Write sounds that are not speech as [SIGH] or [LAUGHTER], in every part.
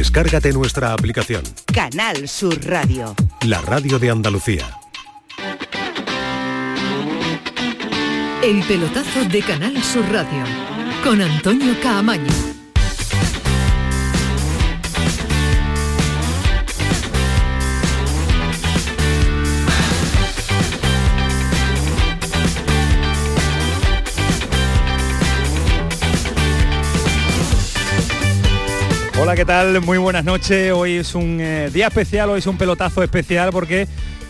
Descárgate nuestra aplicación. Canal Sur Radio. La radio de Andalucía. El pelotazo de Canal Sur Radio. Con Antonio Caamaño. Hola, ¿qué tal? Muy buenas noches. Hoy es un eh, día especial, hoy es un pelotazo especial porque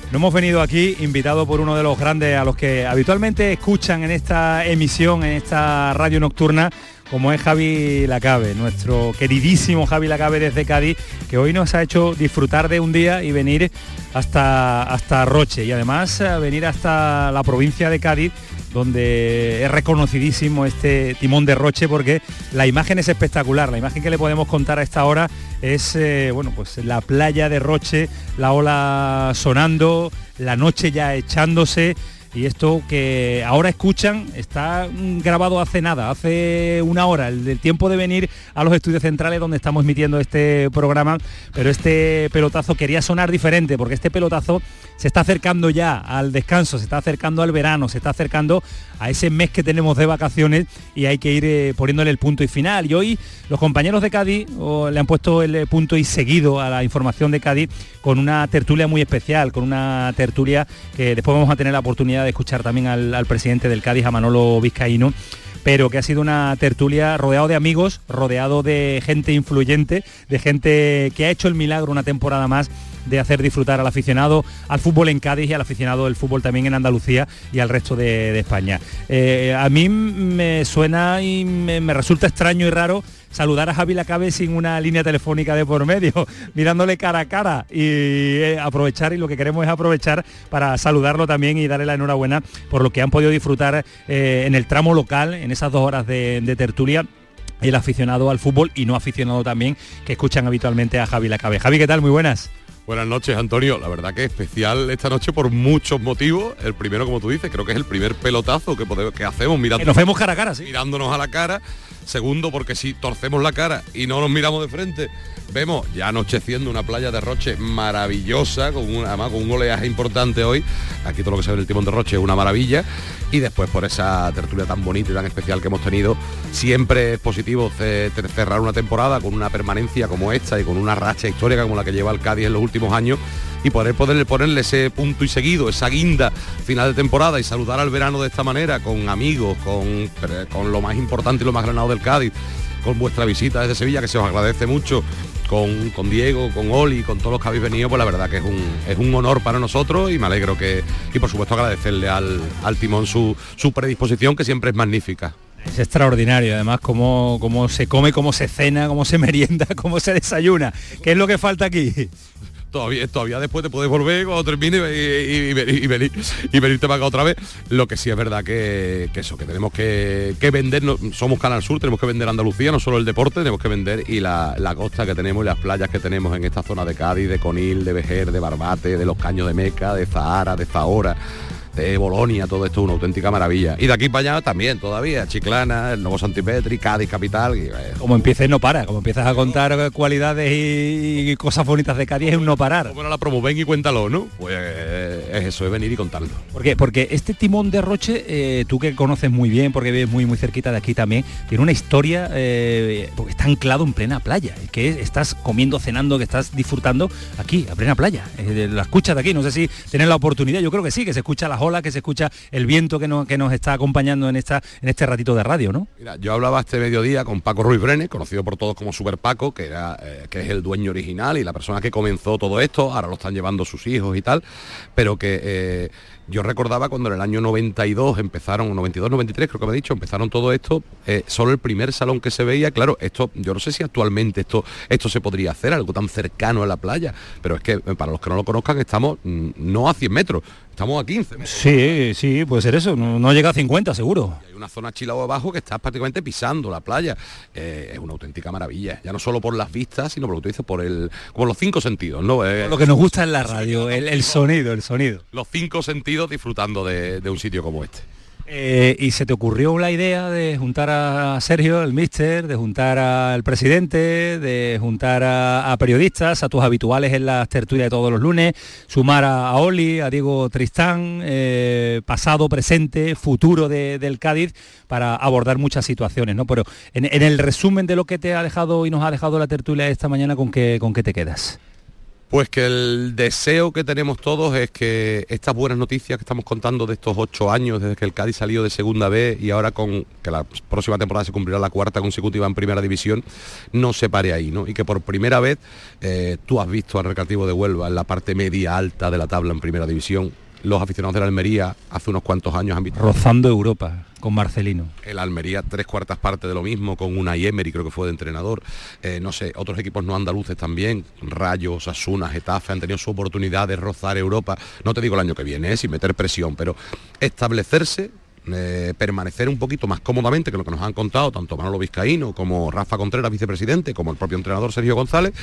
nos hemos venido aquí invitado por uno de los grandes a los que habitualmente escuchan en esta emisión, en esta radio nocturna, como es Javi Lacabe, nuestro queridísimo Javi Lacabe desde Cádiz, que hoy nos ha hecho disfrutar de un día y venir hasta, hasta Roche y además eh, venir hasta la provincia de Cádiz donde es reconocidísimo este timón de Roche porque la imagen es espectacular. La imagen que le podemos contar a esta hora es eh, bueno, pues la playa de Roche, la ola sonando, la noche ya echándose y esto que ahora escuchan está grabado hace nada, hace una hora, el del tiempo de venir a los estudios centrales donde estamos emitiendo este programa, pero este pelotazo quería sonar diferente porque este pelotazo se está acercando ya al descanso, se está acercando al verano, se está acercando a ese mes que tenemos de vacaciones y hay que ir eh, poniéndole el punto y final. Y hoy los compañeros de Cádiz le han puesto el punto y seguido a la información de Cádiz con una tertulia muy especial, con una tertulia que después vamos a tener la oportunidad de escuchar también al, presidente del Cádiz, a Manolo Vizcaíno pero que ha sido una tertulia rodeado de amigos, rodeado de gente influyente, de gente que ha hecho el milagro una temporada más de hacer disfrutar al aficionado al fútbol en Cádiz y al aficionado del fútbol también en Andalucía y al resto de, España. Eh, a mí me suena y me resulta extraño y raro saludar a Javi Lacabe sin una línea telefónica de por medio, [LAUGHS] mirándole cara a cara y eh, aprovechar y lo que queremos es aprovechar para saludarlo también y darle la enhorabuena por lo que han podido disfrutar eh, en el tramo local, en esas dos horas de, de tertulia el aficionado al fútbol y no aficionado también que escuchan habitualmente a Javi Lacabe. Javi, ¿qué tal? Muy buenas. Buenas noches, Antonio. La verdad que especial esta noche por muchos motivos. El primero, como tú dices, creo que es el primer pelotazo que, podemos, que hacemos mirando, Que nos vemos cara a cara, sí. mirándonos a la cara. Segundo, porque si torcemos la cara y no nos miramos de frente, vemos ya anocheciendo una playa de Roche maravillosa, con un, además con un oleaje importante hoy. Aquí todo lo que se ve en el timón de Roche es una maravilla. Y después por esa tertulia tan bonita y tan especial que hemos tenido, siempre es positivo ce- cerrar una temporada con una permanencia como esta y con una racha histórica como la que lleva el Cádiz en los últimos años y poder poderle ponerle ese punto y seguido, esa guinda final de temporada y saludar al verano de esta manera, con amigos, con, con lo más importante y lo más granado del Cádiz, con vuestra visita desde Sevilla, que se os agradece mucho, con, con Diego, con Oli, con todos los que habéis venido, pues la verdad que es un, es un honor para nosotros y me alegro que, y por supuesto agradecerle al, al timón su, su predisposición, que siempre es magnífica. Es extraordinario, además, cómo, cómo se come, cómo se cena, cómo se merienda, [LAUGHS] cómo se desayuna. ¿Qué es lo que falta aquí? Todavía, después te puedes volver cuando termine y, y- y y venir- venirte para acá otra vez. Lo que sí es verdad que, eso, que tenemos que, que vender, somos Canal Sur, tenemos que vender Andalucía, no solo el deporte, tenemos que vender y la, la costa que tenemos y las playas que tenemos en esta zona de Cádiz, de Conil, de Vejer, de Barbate, de los Caños de Meca, de Zahara, de Zahora de Bolonia, todo esto es una auténtica maravilla. Y de aquí para allá también, todavía, Chiclana, el Nuevo Santipetri, Cádiz, capital. y, eh, Como empieces no para, como empiezas a contar cualidades y, y cosas bonitas de Cádiz es un no parar. Bueno, la promo, ven y cuéntalo, ¿no? Pues eh, es eso, es venir y contarlo. Porque, porque este timón de Roche, eh, tú que conoces muy bien, porque vives muy muy cerquita de aquí también, tiene una historia, eh, porque está anclado en plena playa, que es- estás comiendo, cenando, que estás disfrutando aquí, a plena playa. Eh, la escuchas de aquí, no sé si tienes la oportunidad, yo creo que sí, que se escucha las olas, que se escucha el viento que nos, que nos está acompañando en, esta, en este ratito de radio, ¿no? Mira, yo hablaba este mediodía con Paco Ruiz Brenes, conocido por todos como Super Paco, que, era, eh, que es el dueño original y la persona que comenzó todo esto, ahora lo están llevando sus hijos y tal, pero que eh, yo recordaba cuando en el año 92 empezaron, 92, 93 creo que me he dicho, empezaron todo esto, eh, solo el primer salón que se veía, claro, esto, yo no sé si actualmente esto, esto se podría hacer, algo tan cercano a la playa, pero es que eh, para los que no lo conozcan estamos mm, no a 100 metros, estamos a 15 metros. Sí, sí, puede ser eso, no, no llega a 50 seguro. Hay una zona chilao abajo que estás prácticamente pisando la playa. Eh, es una auténtica maravilla. Ya no solo por las vistas, sino por lo que tú dices, por el. como los cinco sentidos, ¿no? Eh, Lo que nos gusta en la radio, el, el sonido, el sonido. los cinco sentidos disfrutando de, de un sitio como este. Eh, y se te ocurrió la idea de juntar a Sergio, el mister, de juntar al presidente, de juntar a, periodistas, a tus habituales en las tertulias de todos los lunes, sumar a, Oli, a Diego Tristán, eh, pasado, presente, futuro del Cádiz, para abordar muchas situaciones, ¿no? Pero en, el resumen de lo que te ha dejado y nos ha dejado la tertulia esta mañana, ¿con qué, con qué te quedas? Pues que el deseo que tenemos todos es que estas buenas noticias que estamos contando de estos ocho años desde que el Cádiz salió de segunda B y ahora con que la próxima temporada se cumplirá la cuarta consecutiva en primera división, no se pare ahí, ¿no? Y que por primera vez eh, tú has visto al Recreativo de Huelva en la parte media alta de la tabla en primera división, los aficionados de la Almería hace unos cuantos años han visto... Rozando Europa con Marcelino. El Almería tres cuartas partes de lo mismo, con una Emery creo que fue de entrenador. Eh, no sé, otros equipos no andaluces también, Rayos, Asuna, Getafe, han tenido su oportunidad de rozar Europa. No te digo el año que viene, eh, sin meter presión, pero establecerse eh, permanecer un poquito más cómodamente que lo que nos han contado tanto Manolo Vizcaíno como Rafa Contreras, vicepresidente, como el propio entrenador Sergio González,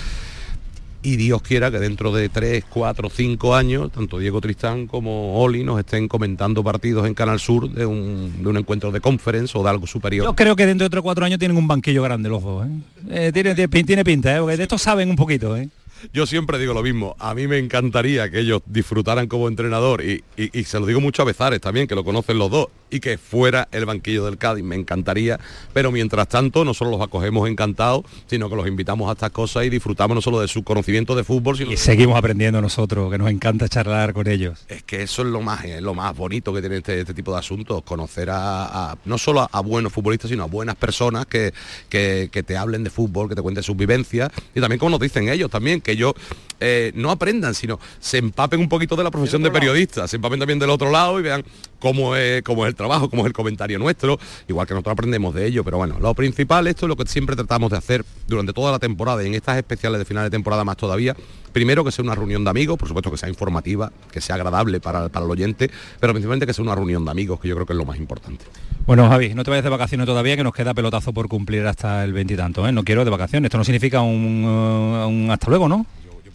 y Dios quiera que dentro de 3, 4, 5 años, tanto Diego Tristán como Oli nos estén comentando partidos en Canal Sur de un, de un encuentro de conference o de algo superior. Yo creo que dentro de 3 4 años tienen un banquillo grande los dos. ¿eh? Eh, tiene, tiene, pinta, ¿eh? porque de esto saben un poquito. ¿eh? Yo siempre digo lo mismo, a mí me encantaría que ellos disfrutaran como entrenador y, se lo digo mucho a Bezares también, que lo conocen los dos, y que fuera el banquillo del Cádiz, me encantaría, pero mientras tanto no solo los acogemos encantados, sino que los invitamos a estas cosas y disfrutamos no solo de su conocimiento de fútbol, sino... Y seguimos aprendiendo nosotros, que nos encanta charlar con ellos. Es que eso es lo más, lo más bonito que tiene este, este tipo de asuntos, conocer a, no solo a, buenos futbolistas, sino a buenas personas que, que, que te hablen de fútbol, que te cuenten sus vivencias, y también como nos dicen ellos también, que ellos eh, no aprendan, sino se empapen un poquito de la profesión de periodista, se empapen también del otro lado y vean cómo es, cómo es el trabajo, cómo es el comentario nuestro, igual que nosotros aprendemos de ello, pero bueno, lo principal, esto es lo que siempre tratamos de hacer durante toda la temporada y en estas especiales de final de temporada más todavía, primero que sea una reunión de amigos, por supuesto que sea informativa, que sea agradable para, para el oyente, pero principalmente que sea una reunión de amigos, que yo creo que es lo más importante. Bueno, Javi, no te vayas de vacaciones todavía, que nos queda pelotazo por cumplir hasta el veintitanto, ¿eh? No quiero de vacaciones, esto no significa un, un hasta luego, ¿no?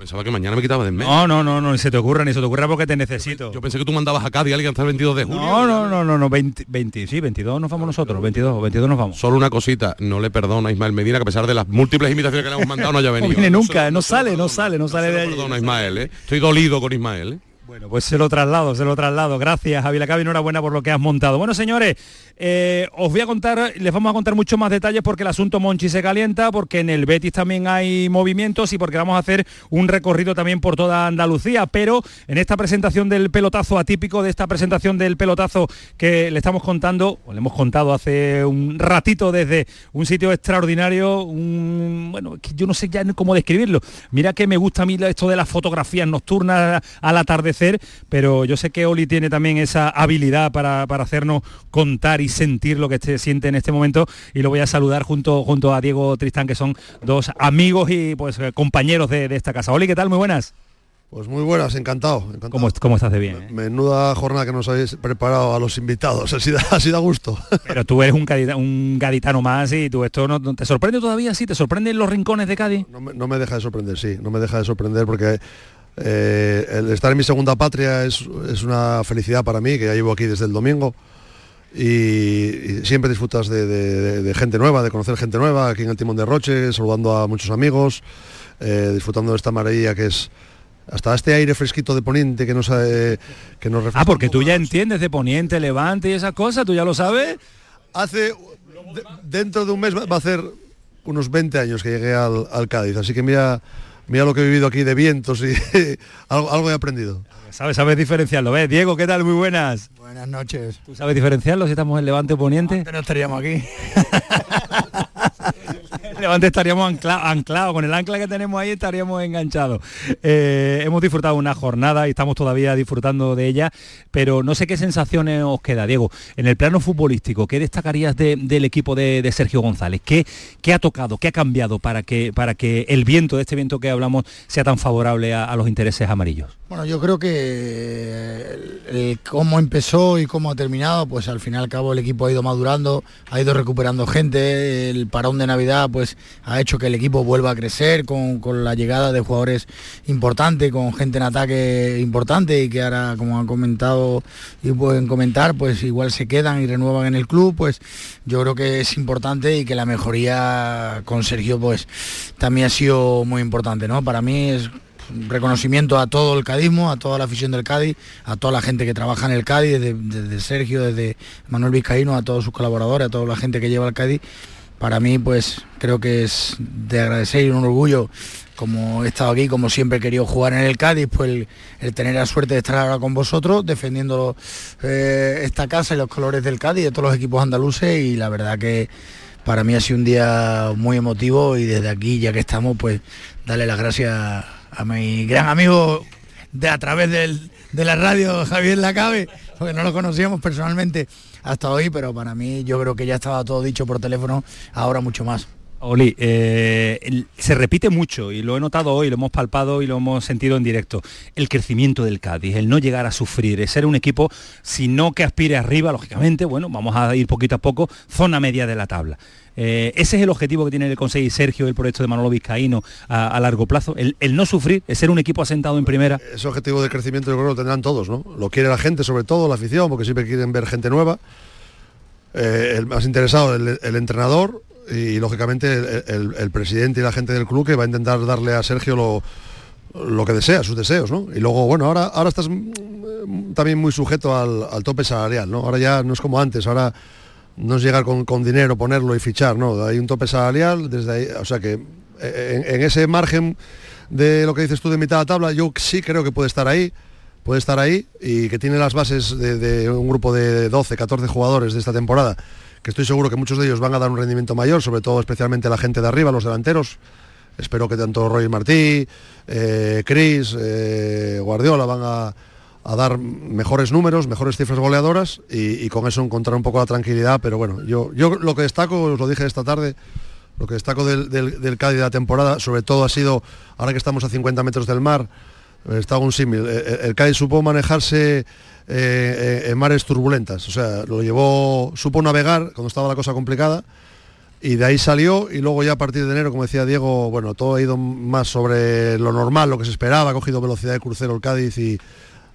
Pensaba que mañana me quitaba de mes. No, no, no, no, ni se te ocurra, ni se te ocurra porque te necesito. Yo pensé que tú mandabas a Cádiz alguien hasta el 22 de julio. No, no, no, no, no 20, 20, sí, 22 nos vamos nosotros, 22, 22 nos vamos. Solo una cosita, no le perdono a Ismael Medina que a pesar de las múltiples invitaciones que le hemos mandado no haya venido. [LAUGHS] no viene nunca, no, sale, no sale, no sale de ahí. Perdona Ismael, ¿eh? Estoy dolido con Ismael, ¿eh? Bueno, pues se lo traslado, se lo traslado. Gracias, Javi Lacabi, enhorabuena por lo que has montado. Bueno, señores, eh, os voy a contar, les vamos a contar muchos más detalles porque el asunto Monchi se calienta, porque en el Betis también hay movimientos y porque vamos a hacer un recorrido también por toda Andalucía. Pero en esta presentación del pelotazo atípico, de esta presentación del pelotazo que le estamos contando, o le hemos contado hace un ratito desde un sitio extraordinario, bueno, yo no sé ya cómo describirlo. Mira que me gusta a mí esto de las fotografías nocturnas al atardecer pero yo sé que Oli tiene también esa habilidad para, hacernos contar y sentir lo que se siente en este momento y lo voy a saludar junto, junto a Diego Tristán, que son dos amigos y pues compañeros de, esta casa. Oli, ¿qué tal? Muy buenas. Pues muy buenas, encantado. ¿Cómo, estás de bien? Eh? Menuda jornada que nos habéis preparado a los invitados, [LAUGHS] así da, así da gusto. Pero tú eres un, un gaditano más y tú esto no, te sorprende todavía, sí, te sorprenden los rincones de Cádiz. No me, no me, deja de sorprender, sí, no me deja de sorprender porque eh, el estar en mi segunda patria es, una felicidad para mí, que ya llevo aquí desde el domingo. Y, siempre disfrutas de, gente nueva, de conocer gente nueva aquí en el Timón de Roche, saludando a muchos amigos, eh, disfrutando de esta maravilla que es hasta este aire fresquito de poniente que nos, eh, que nos Ah, porque tú ya entiendes de poniente, levante y esas cosas, tú ya lo sabes. Hace, dentro de un mes va a hacer unos 20 años que llegué al, al Cádiz, así que mira mira lo que he vivido aquí de vientos y [LAUGHS] algo, he aprendido. ¿Sabes, sabes diferenciarlo? ¿Ves? Diego, ¿qué tal? Muy buenas. Buenas noches. ¿Tú sabes diferenciarlo si estamos en Levante o Poniente? No, no estaríamos aquí. [LAUGHS] [LAUGHS] Estaríamos anclados, con el ancla que tenemos ahí estaríamos enganchados. Eh, hemos disfrutado una jornada y estamos todavía disfrutando de ella, pero no sé qué sensaciones os queda, Diego. En el plano futbolístico, ¿qué destacarías del equipo de, Sergio González? ¿Qué, ¿Qué, ha tocado, qué ha cambiado para que, para que el viento, de este viento que hablamos, sea tan favorable a, los intereses amarillos? Bueno, yo creo que cómo empezó y cómo ha terminado, pues al fin y al cabo el equipo ha ido madurando, ha ido recuperando gente, el parón de Navidad pues ha hecho que el equipo vuelva a crecer con, con la llegada de jugadores importantes, con gente en ataque importante y que ahora, como han comentado y pueden comentar, pues igual se quedan y renuevan en el club, pues yo creo que es importante y que la mejoría con Sergio pues también ha sido muy importante, ¿no? Para mí es reconocimiento a todo el cadismo, a toda la afición del Cádiz, a toda la gente que trabaja en el Cádiz, desde, desde Sergio, desde Manuel Vizcaíno, a todos sus colaboradores, a toda la gente que lleva el Cádiz. Para mí, pues creo que es de agradecer y un orgullo, como he estado aquí, como siempre he querido jugar en el Cádiz, pues el, tener la suerte de estar ahora con vosotros, defendiendo eh, esta casa y los colores del Cádiz, de todos los equipos andaluces, y la verdad que para mí ha sido un día muy emotivo y desde aquí, ya que estamos, pues darle las gracias a mi gran amigo de a través del- de la radio, Javier Lacabe, porque no lo conocíamos personalmente hasta hoy, pero para mí yo creo que ya estaba todo dicho por teléfono, ahora mucho más. Oli, eh, se repite mucho y lo he notado hoy, lo hemos palpado y lo hemos sentido en directo. El crecimiento del Cádiz, el no llegar a sufrir, el ser un equipo, si no que aspire arriba, lógicamente, bueno, vamos a ir poquito a poco, zona media de la tabla. Eh, ese es el objetivo que tiene el conseguir Sergio, el proyecto de Manolo Vizcaíno a, largo plazo, el, el no sufrir, el ser un equipo asentado en primera. Ese objetivo de crecimiento yo creo lo tendrán todos, ¿no? Lo quiere la gente, sobre todo la afición, porque siempre quieren ver gente nueva. Eh, el más interesado, el, el entrenador y lógicamente el, presidente y la gente del club que va a intentar darle a Sergio lo, lo que desea, sus deseos, ¿no? Y luego, bueno, ahora, ahora estás mm, también muy sujeto al, tope salarial, ¿no? Ahora ya no es como antes, ahora no es llegar con, con dinero, ponerlo y fichar, ¿no? Hay un tope salarial, desde ahí, o sea que eh, en, ese margen de lo que dices tú de mitad de la tabla, yo sí creo que puede estar ahí, puede estar ahí y que tiene las bases de un grupo de 12, 14 jugadores de esta temporada, que estoy seguro que muchos de ellos van a dar un rendimiento mayor, sobre todo especialmente la gente de arriba, los delanteros. Espero que tanto Roy Martí, eh, Chris, eh, Guardiola van a, dar mejores números, mejores cifras goleadoras y, con eso encontrar un poco la tranquilidad. Pero bueno, yo, yo lo que destaco, os lo dije esta tarde, lo que destaco del, del, Cádiz de la temporada, sobre todo ha sido, ahora que estamos a 50 metros del mar, eh, está un símil, eh, el Cádiz supo manejarse eh, en mares turbulentas, o sea, lo llevó, supo navegar cuando estaba la cosa complicada y de ahí salió y luego ya a partir de enero, como decía Diego, bueno, todo ha ido más sobre lo normal, lo que se esperaba, ha cogido velocidad de crucero el Cádiz y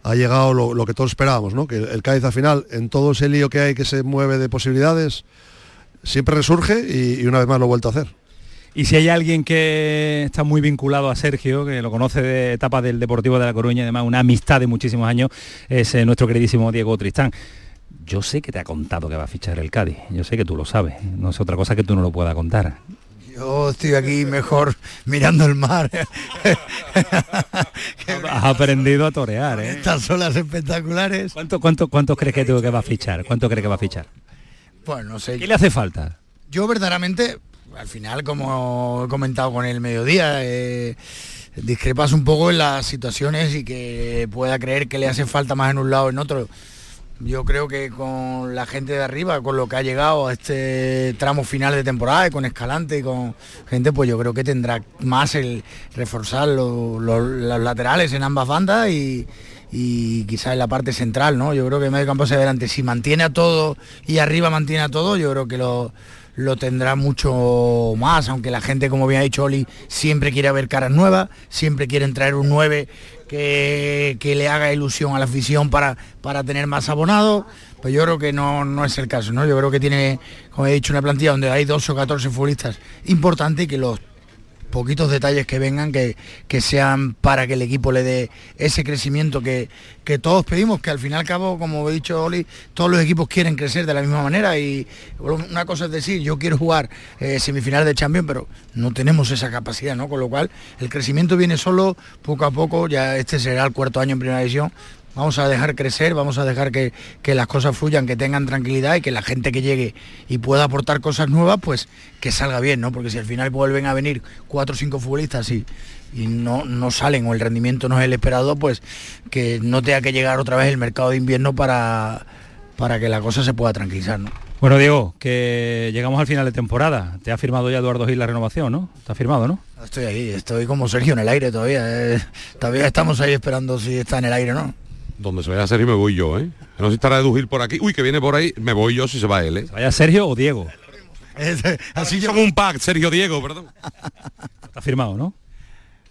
ha llegado lo, que todos esperábamos, ¿no? Que el, el Cádiz al final, en todo ese lío que hay que se mueve de posibilidades, siempre resurge y, y una vez más lo ha vuelto a hacer. Y si hay alguien que está muy vinculado a Sergio, que lo conoce de etapa del Deportivo de La Coruña, además una amistad de muchísimos años, es eh, nuestro queridísimo Diego Tristán. Yo sé que te ha contado que va a fichar el Cádiz, yo sé que tú lo sabes, no es otra cosa que tú no lo puedas contar. Yo estoy aquí mejor mirando el mar. [LAUGHS] Has aprendido a torear, ¿eh? Estas olas espectaculares. ¿Cuánto, cuánto, ¿Cuántos crees que, que va a fichar? ¿Cuánto crees que va a fichar? Pues no sé. ¿Qué le hace falta? Yo verdaderamente, al final, como he comentado con el mediodía, eh, discrepas un poco en las situaciones y que pueda creer que le hace falta más en un lado o en otro. Yo creo que con la gente de arriba, con lo que ha llegado a este tramo final de temporada, y con Escalante y con gente, pues yo creo que tendrá más el reforzar lo- lo- los laterales en ambas bandas y, y quizás en la parte central, ¿no? Yo creo que el medio campo hacia adelante, si mantiene a todo y arriba mantiene a todo, yo creo que lo, lo tendrá mucho más, aunque la gente, como bien ha dicho Oli, siempre quiere ver caras nuevas, siempre quieren traer un 9 que, que le haga ilusión a la afición para, para tener más abonados, pues yo creo que no, no es el caso, ¿no? Yo creo que tiene, como he dicho, una plantilla donde hay 12 o 14 futbolistas importantes y que los poquitos detalles que vengan que, que sean para que el equipo le dé ese crecimiento que, que todos pedimos, que al fin y al cabo, como he dicho Oli, todos los equipos quieren crecer de la misma manera y una cosa es decir, yo quiero jugar eh, semifinal de Champions, pero no tenemos esa capacidad, ¿no? Con lo cual el crecimiento viene solo poco a poco, ya este será el cuarto año en primera división, Vamos a dejar crecer, vamos a dejar que, que las cosas fluyan, que tengan tranquilidad y que la gente que llegue y pueda aportar cosas nuevas, pues que salga bien, ¿no? Porque si al final vuelven a venir cuatro o cinco futbolistas y, y no, no salen o el rendimiento no es el esperado, pues que no tenga que llegar otra vez el mercado de invierno para, para que la cosa se pueda tranquilizar, ¿no? Bueno, Diego, que llegamos al final de temporada. Te ha firmado ya Eduardo Gil la renovación, ¿no? Está firmado, ¿no? Estoy ahí, estoy como Sergio en el aire todavía. eh. Todavía estamos ahí esperando si está en el aire o no. Donde se vaya a Sergio me voy yo, ¿eh? No sé si estará Edu Gil por aquí. Uy, que viene por ahí, me voy yo si se va él, ¿eh? ¿Vaya Sergio o Diego? [LAUGHS] Así somos un pack, Sergio Diego, perdón. Está firmado, ¿no?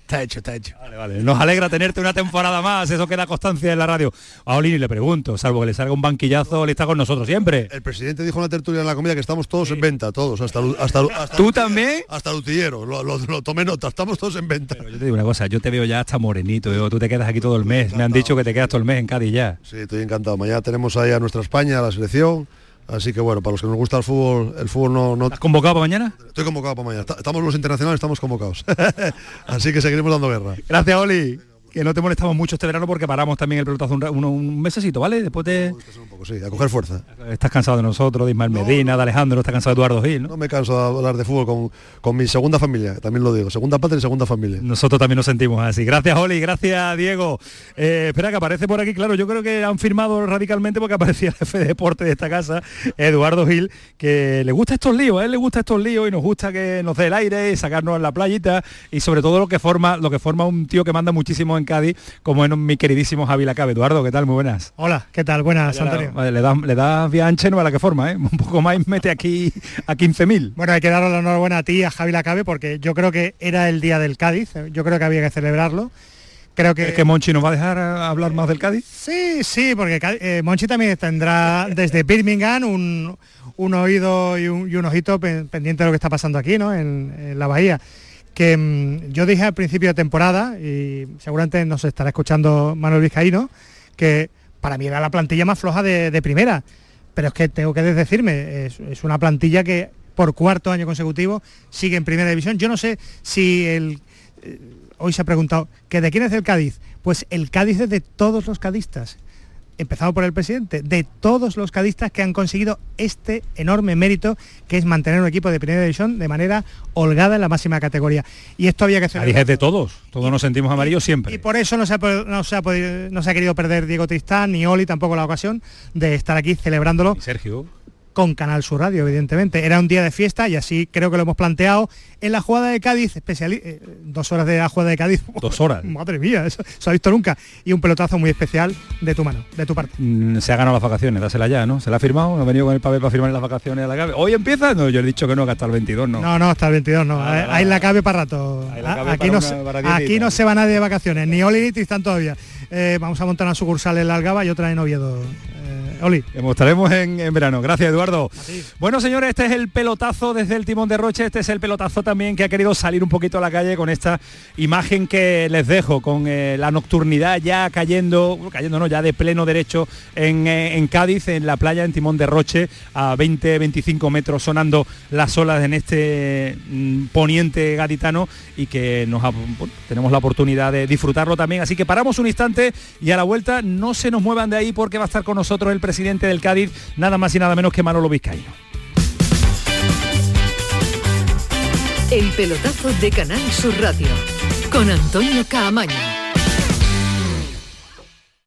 Está hecho, está hecho. Vale, vale. Nos alegra tenerte una temporada más, eso queda constancia en la radio. A Olini le pregunto, salvo que le salga un banquillazo, él está con nosotros siempre. El presidente dijo en la tertulia en la comida que estamos todos en venta, todos, hasta, hasta, ¿Tú también? hasta el utillero, lo, lo- lo tomé nota, estamos todos en venta. Yo te digo una cosa, yo te veo ya hasta morenito, yo, tú te quedas aquí todo el mes. Me han dicho que te quedas todo el mes en Cádiz ya. Sí, estoy encantado. Mañana tenemos ahí a nuestra España, a la selección. Así que bueno, para los que nos gusta el fútbol, el fútbol no, no ¿Estás convocado para mañana? estoy convocado para mañana. Estamos los internacionales, estamos convocados. [LAUGHS] Así que seguiremos dando guerra. Gracias, Oli. Que no te molestamos mucho este verano porque paramos también el pelotazo un, uno- un mesecito, ¿vale? Después. Un poco, sí, a coger fuerza. Estás cansado de nosotros, de Ismael Medina, de Alejandro, estás cansado de Eduardo Gil, ¿no? No me canso de hablar de fútbol con, con mi segunda familia, también lo digo. Segunda patria y segunda familia. Nosotros también nos sentimos así. Gracias, Oli, gracias, Diego. Eh, espera, que aparece por aquí, claro, yo creo que han firmado radicalmente porque [LAUGHS] aparecía el jefe de deporte de esta casa, Eduardo Gil, que le gusta estos líos, a él le gusta estos líos y nos gusta que nos dé el aire y sacarnos en la playita y sobre todo lo que forma, lo que forma un tío que manda muchísimo en Cádiz, como es mi queridísimo Javi Lacabe. Eduardo, ¿qué tal? Muy buenas. Hola, ¿qué tal? Buenas, Antonio. Vale, le das le das vía ancha no a la que forma, ¿eh? [LAUGHS] Un poco más y mete aquí a 15.000. Bueno, hay que darle la enhorabuena a ti a Javi Lacabe porque yo creo que era el día del Cádiz, yo creo que había que celebrarlo. Creo que... ¿Es que Monchi nos va a dejar a- hablar más del Cádiz? Sí, sí, porque eh, Monchi también tendrá desde Birmingham un, un oído y un, y un ojito pen- pendiente de lo que está pasando aquí, ¿no? En, en la bahía. Que mm, yo dije al principio de temporada, y seguramente nos estará escuchando Manuel Vizcaíno, que para mí era la plantilla más floja de, primera. Pero es que tengo que decirme, es, es una plantilla que por cuarto año consecutivo sigue en primera división. Yo no sé si el eh, hoy se ha preguntado que de quién es el Cádiz. Pues el Cádiz es de todos los cadistas, empezado por el presidente, de todos los cadistas que han conseguido este enorme mérito que es mantener un equipo de primera división de manera holgada en la máxima categoría. Y esto había que celebrarlo. es de todos, todos nos sentimos amarillos Y siempre. por eso no se, ha, no, se ha podido- no se ha querido perder Diego Tristán ni Oli tampoco la ocasión de estar aquí celebrándolo Y Sergio, con Canal Sur Radio, evidentemente. Era un día de fiesta y así creo que lo hemos planteado en la jugada de Cádiz, especiali- eh, dos horas de la jugada de Cádiz. Dos horas. [LAUGHS] Madre mía, eso se ha visto nunca. Y un pelotazo muy especial de tu mano, de tu parte. mm, se ha ganado las vacaciones, dásela ya, ¿no? Se la ha firmado, ha venido con el papel para firmar las vacaciones a la cabe. ¿Hoy empieza? No, yo he dicho que no, que hasta el 22 no. No, no, hasta el 22 no. Nada. Ahí la cabe para rato. Ahí la cabe aquí para no, una- se, para diez aquí días. no se va nadie de vacaciones, ni Oli ni Tristán todavía. Eh, vamos a montar una sucursal en la Algaba y otra en Oviedo. Oli. Que Mostraremos en, en verano. Gracias, Eduardo. Bueno, señores, este es el pelotazo desde el timón de Roche. Este es el pelotazo también que ha querido salir un poquito a la calle con esta imagen que les dejo, con eh, la nocturnidad ya cayendo, cayendo no, ya de pleno derecho en, eh, en Cádiz, en la playa, en timón de Roche, a 20-25 metros sonando las olas en este mm, poniente gaditano y que nos bueno, tenemos la oportunidad de disfrutarlo también. Así que paramos un instante y a la vuelta no se nos muevan de ahí porque va a estar con nosotros el presidente del Cádiz, nada más y nada menos que Manolo Vizcaíno. El pelotazo de Canal Sur Radio con Antonio Caamaño.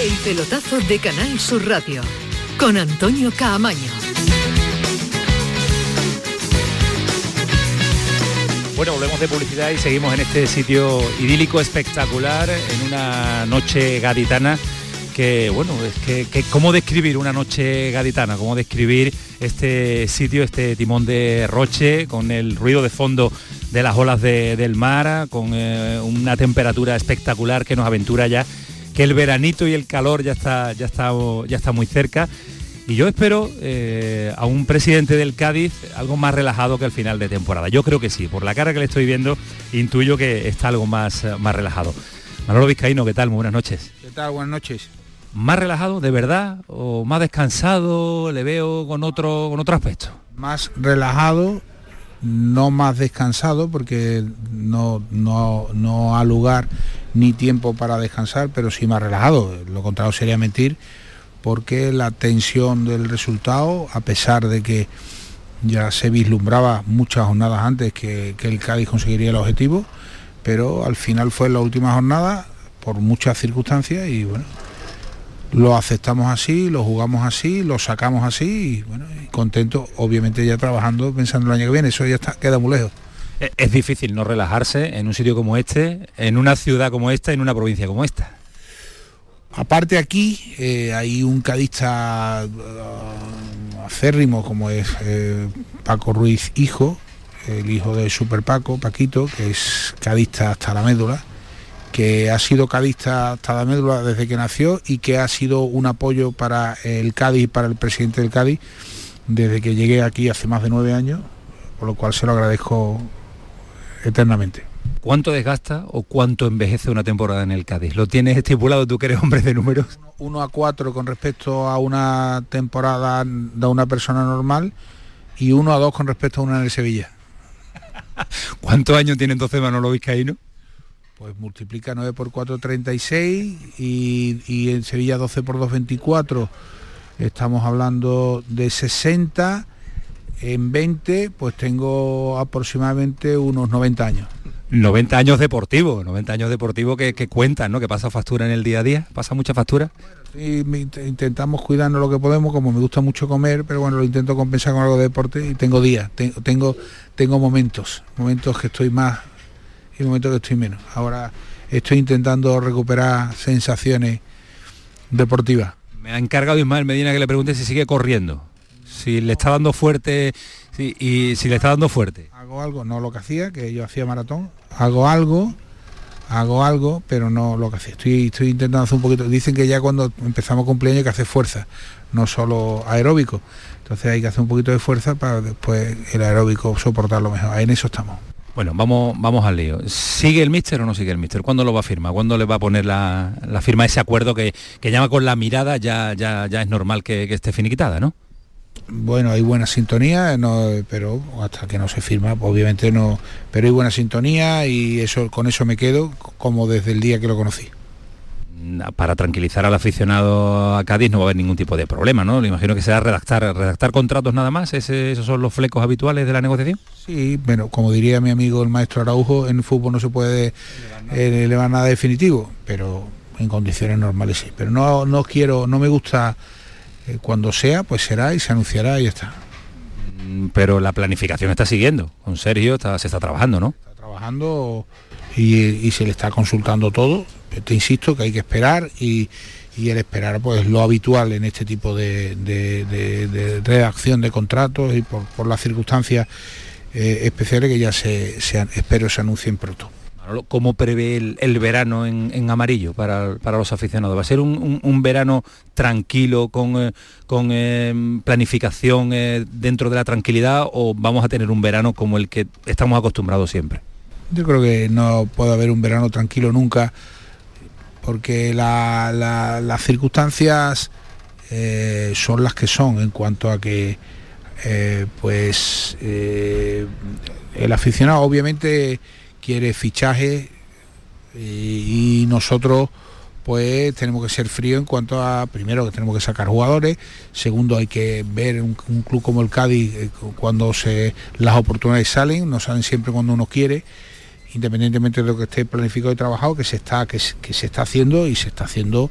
El pelotazo de Canal Sur Radio con Antonio Caamaño. Bueno, volvemos de publicidad y seguimos en este sitio idílico, espectacular, en una noche gaditana que, bueno, es que, que cómo describir una noche gaditana, cómo describir este sitio, este timón de Roche, con el ruido de fondo de las olas de- del mar, con eh, una temperatura espectacular que nos aventura ya, que el veranito y el calor ya está, ya está, ya está muy cerca. Y yo espero eh, a un presidente del Cádiz algo más relajado que al final de temporada. Yo creo que sí, por la cara que le estoy viendo, intuyo que está algo más, más relajado. Manolo Vizcaíno, ¿qué tal? Muy buenas noches. ¿Qué tal? Buenas noches. ¿Más relajado, de verdad? ¿O más descansado? ¿Le veo con otro, con otro aspecto? Más relajado, no más descansado, porque no, no, no ha lugar ni tiempo para descansar, pero sí más relajado. Lo contrario sería mentir, porque la tensión del resultado, a pesar de que ya se vislumbraba muchas jornadas antes que, que el Cádiz conseguiría el objetivo, pero al final fue la última jornada por muchas circunstancias y bueno, lo aceptamos así, lo jugamos así, lo sacamos así y bueno, contento, obviamente ya trabajando pensando el año que viene, eso ya está, queda muy lejos. Eh, Es difícil no relajarse en un sitio como este, en una ciudad como esta, en una provincia como esta. Aparte aquí eh, hay un cadista eh, acérrimo como es eh, Paco Ruiz hijo, el hijo de Super Paco, Paquito, que es cadista hasta la médula, que ha sido cadista hasta la médula desde que nació y que ha sido un apoyo para el Cádiz y para el presidente del Cádiz desde que llegué aquí hace más de nueve años, por lo cual se lo agradezco eternamente. ¿Cuánto desgasta o cuánto envejece una temporada en el Cádiz? ¿Lo tienes estipulado tú que eres hombre de números? 1 a 4 con respecto a una temporada de una persona normal y 1 a 2 con respecto a una en el Sevilla. [LAUGHS] ¿Cuántos años tiene entonces Manolo Vizcaíno? Pues multiplica 9 por 4, 36 y, y en Sevilla 12 por 2, 24. Estamos hablando de 60. En 20 pues tengo aproximadamente unos 90 años. 90 años deportivos, 90 años deportivos que, que cuentan, ¿no? Que pasa factura en el día a día, pasa mucha factura. Int- intentamos cuidarnos lo que podemos, como me gusta mucho comer, pero bueno, lo intento compensar con algo de deporte y tengo días, tengo, tengo, tengo momentos, momentos que estoy más y momentos que estoy menos. Ahora estoy intentando recuperar sensaciones deportivas. Me ha encargado Ismael Medina que le pregunte si sigue corriendo, si le está dando fuerte si- y si le está dando fuerte. Hago algo, no lo que hacía, que yo hacía maratón, hago algo, hago algo, pero no lo que hacía. Estoy, estoy intentando hacer un poquito. Dicen que ya cuando empezamos cumpleaños hay que hacer fuerza, no solo aeróbico. Entonces hay que hacer un poquito de fuerza para después el aeróbico soportarlo mejor. En eso estamos. Bueno, vamos, vamos al lío. ¿Sigue el míster o no sigue el míster? ¿Cuándo lo va a firmar? ¿Cuándo le va a poner la, la firma ese acuerdo que, que llama con la mirada? Ya, ya, ya es normal que, que esté finiquitada, ¿no? Bueno, hay buena sintonía, no, pero hasta que no se firma, obviamente no, pero hay buena sintonía y eso con eso me quedo como desde el día que lo conocí. Para tranquilizar al aficionado a Cádiz no va a haber ningún tipo de problema, ¿no? Le imagino que será redactar, redactar contratos nada más. ¿Ese- ¿Esos son los flecos habituales de la negociación? Sí, bueno, como diría mi amigo el maestro Araujo, en fútbol no se puede eh, elevar nada definitivo, pero en condiciones normales sí. Pero no, no quiero, no me gusta eh, cuando sea, pues será y se anunciará y ya está. Mm, Pero la planificación está siguiendo. Con Sergio está- se está trabajando, ¿no? Está trabajando y, y se le está consultando todo. Te insisto que hay que esperar y, y el esperar pues lo habitual en este tipo de, de- de- de redacción de contratos y por, por las circunstancias eh, especiales que ya se, espero se anuncien pronto. ¿Cómo prevé el, el verano en, en amarillo para, para los aficionados? ¿Va a ser un, un- un verano tranquilo, con, eh, con eh, planificación dentro de la tranquilidad o vamos a tener un verano como el que estamos acostumbrados siempre? Yo creo que no puede haber un verano tranquilo nunca, porque la- la- las circunstancias eh, son las que son en cuanto a que eh, pues eh, el aficionado obviamente quiere fichaje y nosotros pues tenemos que ser fríos en cuanto a, primero que tenemos que sacar jugadores, segundo hay que ver un, club como el Cádiz cuando se, las oportunidades salen, no salen siempre cuando uno quiere, independientemente de lo que esté planificado y trabajado, que se está, que, se está haciendo y se está haciendo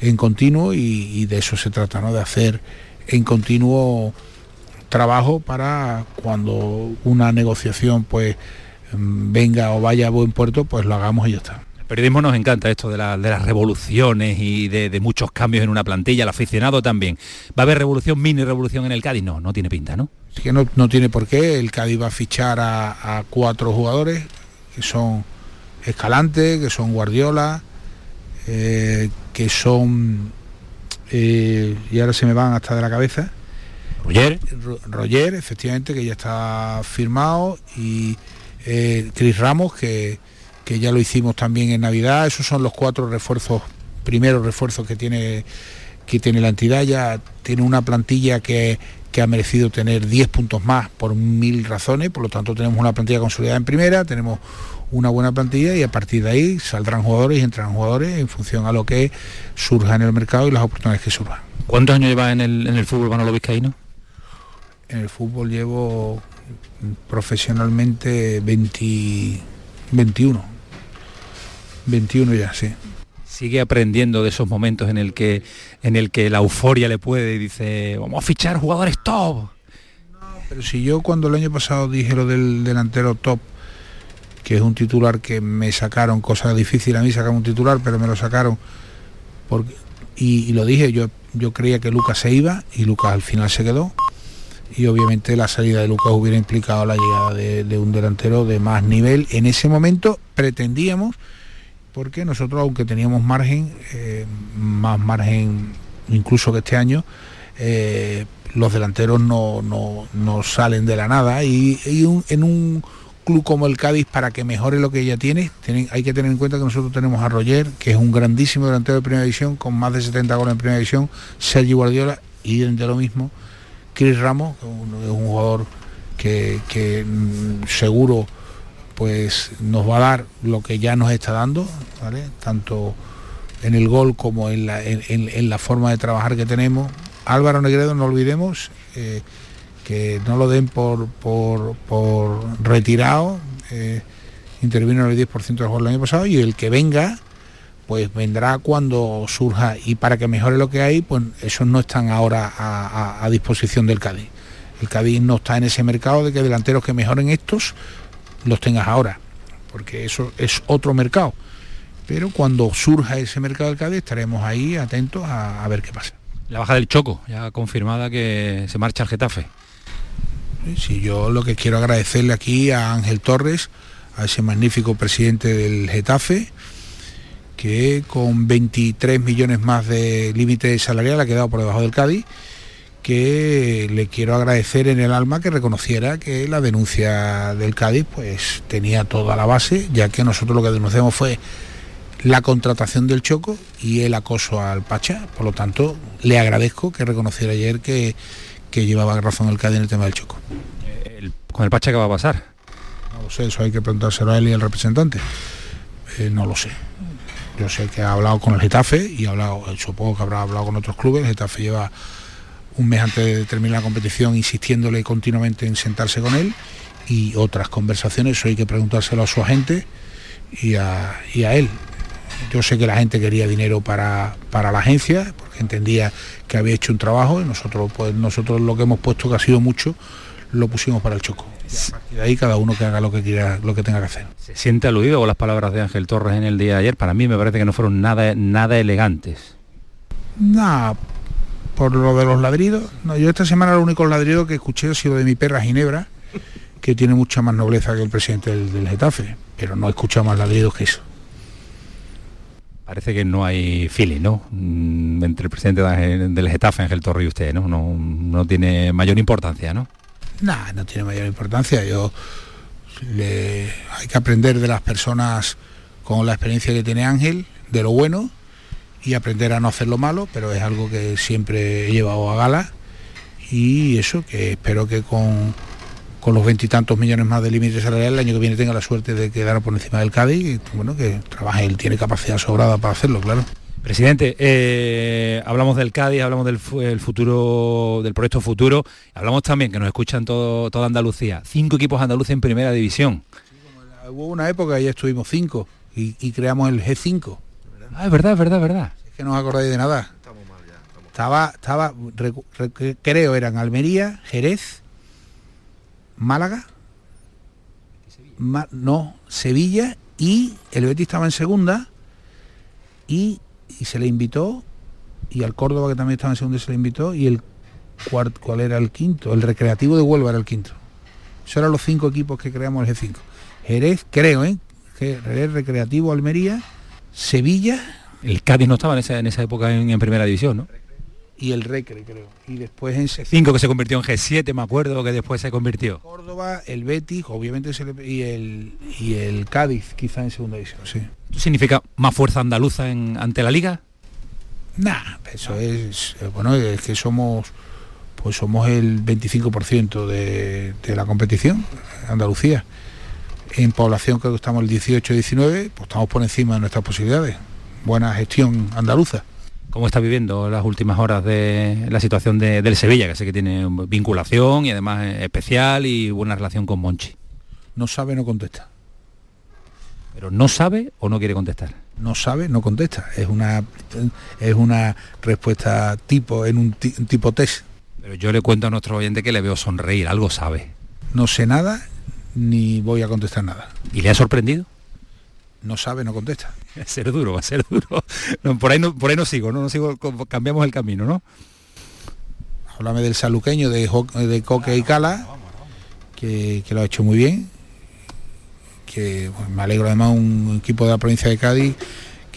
en continuo y, de eso se trata, ¿no? de hacer en continuo trabajo para cuando una negociación pues mm, venga o vaya a buen puerto, pues lo hagamos y ya está periodismo nos encanta esto de, las revoluciones y de, muchos cambios en una plantilla, el aficionado también. ¿Va a haber revolución, mini revolución en el Cádiz? No, no tiene pinta, ¿no? Sí que no, tiene por qué. El Cádiz va a fichar a, cuatro jugadores que son Escalante, que son Guardiola, eh, que son... Eh, y ahora se me van hasta de la cabeza. Roger. Roger, efectivamente, que ya está firmado, y eh, Cris Ramos, que, que ya lo hicimos también en Navidad. Esos son los cuatro refuerzos, primeros refuerzos que tiene, que tiene la entidad. Ya tiene una plantilla que, ha merecido tener 10 puntos más por mil razones, por lo tanto tenemos una plantilla consolidada en primera, tenemos una buena plantilla y a partir de ahí saldrán jugadores y entrarán jugadores en función a lo que surja en el mercado y las oportunidades que surjan. ¿Cuántos años lleva en el, en el fútbol Manolo Vizcaíno? En el fútbol llevo profesionalmente 20, 21. 21 ya, sí. Sigue aprendiendo de esos momentos en el que en el que la euforia le puede y dice, vamos a fichar jugadores top. pero si yo cuando el año pasado dije lo del delantero top, que es un titular que me sacaron, cosa difícil a mí sacar un titular, pero me lo sacaron y, lo dije, yo, yo creía que Lucas se iba y Lucas al final se quedó y obviamente la salida de Lucas hubiera implicado la llegada de, un delantero de más nivel. En ese momento pretendíamos porque nosotros, aunque teníamos margen, eh, más margen incluso que este año, eh, los delanteros no, salen de la nada y, en un club como el Cádiz, para que mejore lo que ya tiene, hay que tener en cuenta que nosotros tenemos a Roger, que es un grandísimo delantero de primera división, con más de 70 goles en primera división, Sergio Guardiola, y de lo mismo, Chris Ramos, que es un jugador que, que mm, seguro pues nos va a dar lo que ya nos está dando, tanto en el gol como en la, forma de trabajar que tenemos. Álvaro Negredo, no olvidemos, eh, que no lo den por, por, retirado, eh, intervino en el 10% del gol el año pasado y el que venga, pues vendrá cuando surja y para que mejore lo que hay, pues esos no están ahora a, a disposición del Cádiz. El Cádiz no está en ese mercado de que delanteros que mejoren estos los tengas ahora, porque eso es otro mercado. Pero cuando surja ese mercado del Cádiz estaremos ahí atentos a, ver qué pasa. La baja del Choco, ya confirmada que se marcha al Getafe. Sí, yo lo que quiero agradecerle aquí a Ángel Torres, a ese magnífico presidente del Getafe, que con 23 millones más de límite salarial ha quedado por debajo del Cádiz que le quiero agradecer en el alma que reconociera que la denuncia del Cádiz pues tenía toda la base, ya que nosotros lo que denunciamos fue la contratación del Choco y el acoso al Pacha. Por lo tanto, le agradezco que reconociera ayer que, llevaba razón el Cádiz en el tema del Choco. ¿Con el Pacha qué va a pasar? No lo sé, eso hay que preguntárselo a él y al representante. Eh, no lo sé. Yo sé que ha hablado con el Getafe y ha hablado, supongo que habrá hablado con otros clubes. El Getafe lleva un mes antes de terminar la competición insistiéndole continuamente en sentarse con él y otras conversaciones, eso hay que preguntárselo a su agente y a, él. Yo sé que la gente quería dinero para, para, la agencia, porque entendía que había hecho un trabajo y nosotros, pues, nosotros lo que hemos puesto, que ha sido mucho, lo pusimos para el Choco. Y de ahí cada uno que haga lo que quiera, lo que tenga que hacer. ¿Se siente aludido con las palabras de Ángel Torres en el día de ayer? Para mí me parece que no fueron nada, nada elegantes. Nada, por lo de los ladridos. No, yo esta semana el único ladrido que escuché ha sido de mi perra Ginebra, que tiene mucha más nobleza que el presidente del, Getafe, pero no he escuchado más ladridos que eso. Parece que no hay feeling, ¿no? Mm, entre el presidente del Getafe, Ángel Torre y usted, ¿no? No, no tiene mayor importancia, ¿no? Nada, no tiene mayor importancia. Yo hay que aprender de las personas con la experiencia que tiene Ángel, de lo bueno, y aprender a no hacer lo malo, pero es algo que siempre he llevado a gala y eso, que espero que con, con los veintitantos millones más de límite salarial, el año que viene tenga la suerte de quedar por encima del Cádiz, y, bueno, que trabaje, él tiene capacidad sobrada para hacerlo, claro. Presidente, eh, hablamos del Cádiz, hablamos del futuro, del proyecto futuro, hablamos también que nos escuchan todo, toda Andalucía. Cinco equipos andaluces en primera división. hubo una época, ya estuvimos cinco y, creamos el G5. Ah, es verdad, es verdad, es verdad. Es que no os acordáis de nada. Estaba, estaba, creo, eran Almería, Jerez, Málaga, no, Sevilla y el Betis estaba en segunda y, se le invitó y al Córdoba que también estaba en segunda se le invitó y el cuarto, ¿cuál era el quinto? El Recreativo de Huelva era el quinto. Esos eran los cinco equipos que creamos el G5. Jerez, creo, ¿eh? Jerez, Recreativo, Almería, Sevilla. El Cádiz no estaba en esa, en esa época en primera división, ¿no? y el Recre, creo. Y después en C5 que se convirtió en G7, me acuerdo que después se convirtió. Córdoba, el Betis, obviamente y el y el Cádiz, quizá en segunda división, sí. significa más fuerza andaluza en, ante la liga? Nah, eso es eh, bueno, es que somos pues somos el 25% de, de la competición, Andalucía. En población creo que estamos el 18-19, pues estamos por encima de nuestras posibilidades. Buena gestión andaluza. ¿Cómo está viviendo las últimas horas de la situación de, del Sevilla, que sé que tiene vinculación y además especial y buena relación con Monchi? No sabe, no contesta. ¿Pero no sabe o no quiere contestar? No sabe, no contesta. Es una, es una respuesta tipo, en un, tipo test. Pero yo le cuento a nuestro oyente que le veo sonreír, algo sabe. No sé nada, ni voy a contestar nada. ¿Y le ha sorprendido? no sabe, no contesta. Va [LAUGHS] a ser duro, va a ser duro. [LAUGHS] por, ahí no, por ahí no sigo, ¿no? no sigo, cambiamos el camino, ¿no? Háblame del saluqueño de, de Coque y Cala, que, lo ha hecho muy bien. Que me alegro además un equipo de la provincia de Cádiz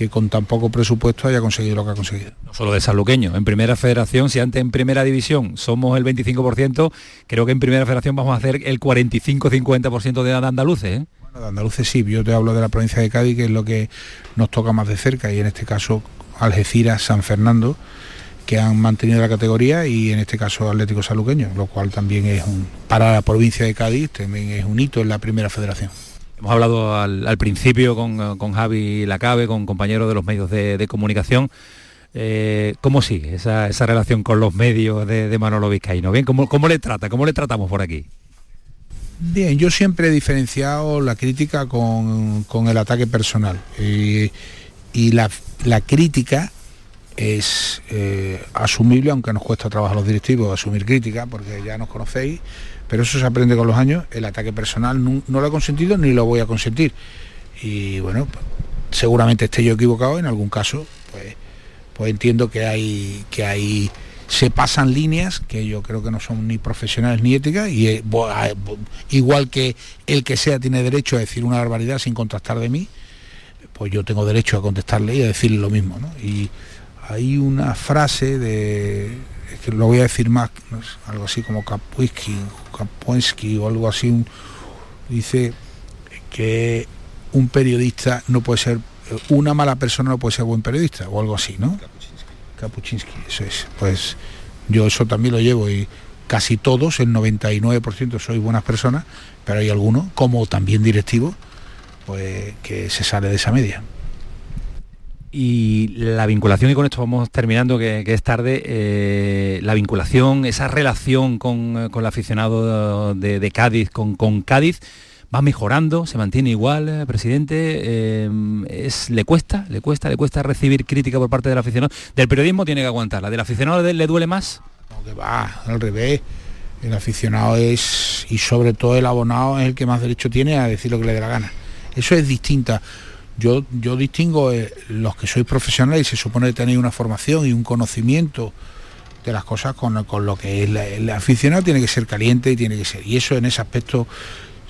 que con tan poco presupuesto haya conseguido lo que ha conseguido. No solo de Saluqueño, en primera federación, si antes en primera división somos el 25%, creo que en primera federación vamos a hacer el 45-50% de andaluces. ¿eh? de andaluces sí, yo te hablo de la provincia de Cádiz, que es lo que nos toca más de cerca, y en este caso Algeciras, San Fernando, que han mantenido la categoría, y en este caso Atlético Saluqueño, lo cual también es un, para la provincia de Cádiz, también es un hito en la primera federación. Hemos hablado al, principio con, con, Javi Lacabe, con compañeros de los medios de, comunicación. Eh, ¿Cómo sigue esa, relación con los medios de, Manolo Vizcaíno? Bien, ¿cómo, ¿cómo le trata? ¿Cómo le tratamos por aquí? Bien, yo siempre he diferenciado la crítica con, el ataque personal. y la, crítica es eh, asumible, aunque nos cuesta trabajo a los directivos asumir crítica, porque ya nos conocéis, pero eso se aprende con los años. El ataque personal no, lo he consentido ni lo voy a consentir. Y bueno, seguramente esté yo equivocado, en algún caso, pues, pues entiendo que hay, que hay se pasan líneas que yo creo que no son ni profesionales ni éticas y eh, igual que el que sea tiene derecho a decir una barbaridad sin contrastar de mí, pues yo tengo derecho a contestarle y a decirle lo mismo. Y hay una frase de, que lo voy a decir más, algo así como Kapuiski, o algo así, dice que un periodista no puede ser, una mala persona no puede ser buen periodista o algo así, ¿no? Kapuczynski, eso es. Pues yo eso también lo llevo y casi todos, el 99% soy buenas personas, pero hay algunos, como también directivos, pues que se sale de esa media. Y la vinculación, y con esto vamos terminando, que, es tarde, eh, la vinculación, esa relación con, con el aficionado de, Cádiz, con, con Cádiz, va mejorando, se mantiene igual, eh, presidente. Eh, es, ¿Le cuesta? ¿Le cuesta? ¿Le cuesta recibir crítica por parte del aficionado? Del periodismo tiene que aguantarla. ¿Del aficionado le, duele más? No, que va, al revés. El aficionado es, y sobre todo el abonado, es el que más derecho tiene a decir lo que le dé la gana. Eso es distinta. Yo, yo distingo eh, los que sois profesionales y se supone que tenéis una formación y un conocimiento de las cosas con, con lo que es el aficionado tiene que ser caliente y tiene que ser. Y eso en ese aspecto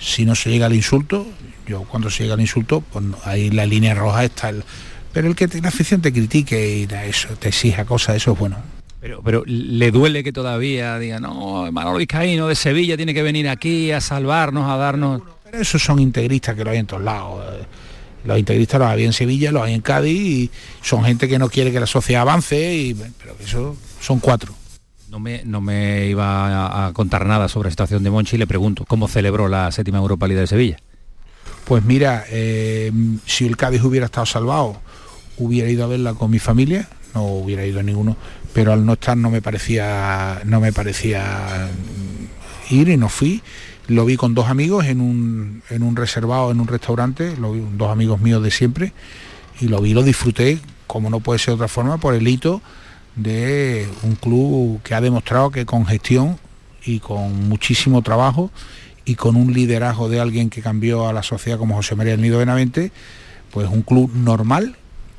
si no se llega al insulto, yo cuando se llega al insulto, pues ahí la línea roja está el... Pero el que la afición te critique y eso, te exija cosas, eso es bueno. Pero, pero le duele que todavía diga, no, Manolo Vizcaíno de Sevilla tiene que venir aquí a salvarnos, a darnos. Pero esos son integristas que lo hay en todos lados. Los integristas los hay en Sevilla, los hay en Cádiz y son gente que no quiere que la sociedad avance, y, pero eso son cuatro. No me, no me iba a, contar nada sobre la situación de Monchi y le pregunto, ¿cómo celebró la séptima Europa League de Sevilla? Pues mira, eh, si el Cádiz hubiera estado salvado, hubiera ido a verla con mi familia, no hubiera ido a ninguno, pero al no estar no me parecía, no me parecía ir y no fui. Lo vi con dos amigos en un, en un reservado, en un restaurante, lo vi, dos amigos míos de siempre, y lo vi, lo disfruté, como no puede ser de otra forma, por el hito de un club que ha demostrado que con gestión y con muchísimo trabajo y con un liderazgo de alguien que cambió a la sociedad como José María del Nido Benavente, pues un club normal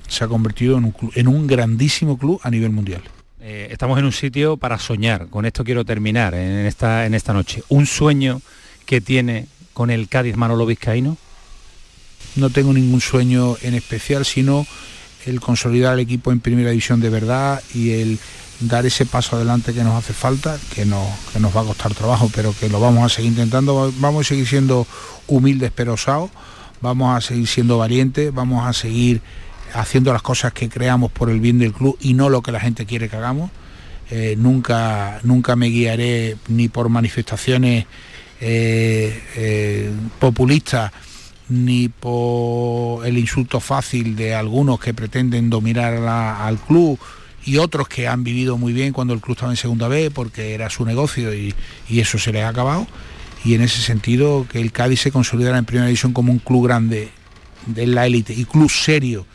se ha convertido en un, en un grandísimo club a nivel mundial. Eh, estamos en un sitio para soñar. Con esto quiero terminar en esta, en esta noche. ¿Un sueño que tiene con el Cádiz Manolo Vizcaíno? No tengo ningún sueño en especial, sino el consolidar el equipo en primera división de verdad y el dar ese paso adelante que nos hace falta, que, no, que nos va a costar trabajo, pero que lo vamos a seguir intentando, vamos a seguir siendo humildes pero osados, vamos a seguir siendo valientes, vamos a seguir haciendo las cosas que creamos por el bien del club y no lo que la gente quiere que hagamos. Eh, nunca, nunca me guiaré ni por manifestaciones eh, eh, populistas ni por el insulto fácil de algunos que pretenden dominar al club y otros que han vivido muy bien cuando el club estaba en segunda B porque era su negocio y, y eso se les ha acabado. Y en ese sentido que el Cádiz se consolidara en primera división como un club grande de la élite y club serio,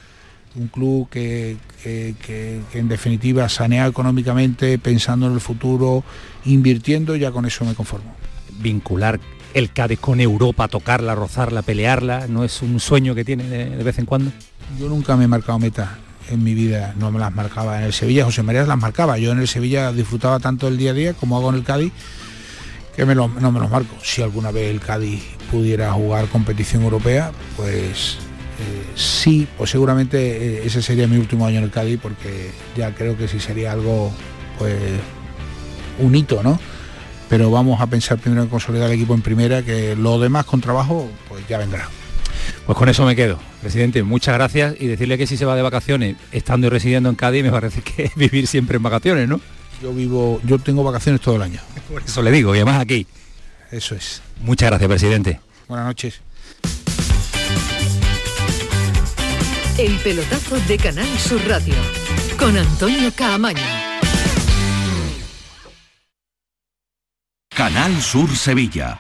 un club que, que- que- que en definitiva sanea económicamente, pensando en el futuro, invirtiendo, ya con eso me conformo. Vincular el Cádiz con Europa, tocarla, rozarla, pelearla, ¿no es un sueño que tiene de, de vez en cuando? Yo nunca me he marcado metas en mi vida, no me las marcaba en el Sevilla, José María las marcaba, yo en el Sevilla disfrutaba tanto el día a día como hago en el Cádiz, que me lo- no me los marco. Si alguna vez el Cádiz pudiera jugar competición europea, pues sí, pues seguramente eh, ese sería mi último año en el Cádiz, porque ya creo que sí sería algo, pues, un hito, ¿no? Pero vamos a pensar primero en consolidar el equipo en primera, que lo demás con trabajo, pues ya vendrá. Pues con eso me quedo. Presidente, muchas gracias y decirle que si se va de vacaciones, estando y residiendo en Cádiz, me parece que es [LAUGHS] vivir siempre en vacaciones, ¿no? Yo vivo, yo tengo vacaciones todo el año. Por eso le digo, y además aquí. Eso es. Muchas gracias, presidente. Buenas noches. El pelotazo de Canal Sur Radio con Antonio Caamaño. Canal Sur Sevilla.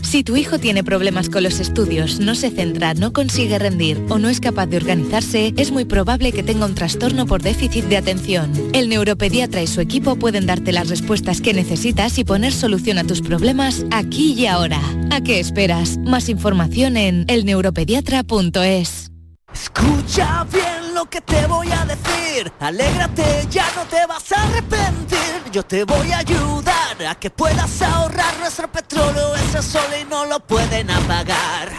Si tu hijo tiene problemas con los estudios, no se centra, no consigue rendir o no es capaz de organizarse, es muy probable que tenga un trastorno por déficit de atención. El neuropediatra y su equipo pueden darte las respuestas que necesitas y poner solución a tus problemas aquí y ahora. ¿A qué esperas? Más información en elneuropediatra.es. Escucha bien lo que te voy a decir. Alégrate, ya no te vas a arrepentir. Yo te voy a ayudar a que puedas ahorrar nuestro petróleo. Ese sol y no lo pueden apagar.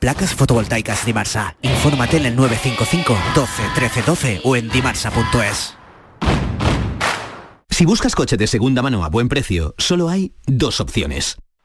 Placas fotovoltaicas Dimarsa. Infórmate en el 955 12 13 12 o en dimarsa.es. Si buscas coche de segunda mano a buen precio, solo hay dos opciones.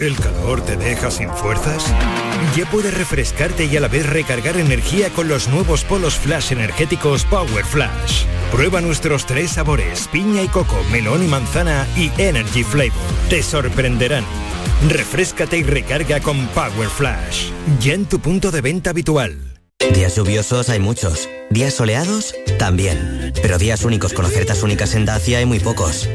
¿El calor te deja sin fuerzas? Ya puedes refrescarte y a la vez recargar energía con los nuevos polos flash energéticos Power Flash. Prueba nuestros tres sabores, piña y coco, melón y manzana y Energy Flavor. Te sorprenderán. Refrescate y recarga con Power Flash. Ya en tu punto de venta habitual. Días lluviosos hay muchos. Días soleados también. Pero días únicos con ofertas únicas en Dacia hay muy pocos.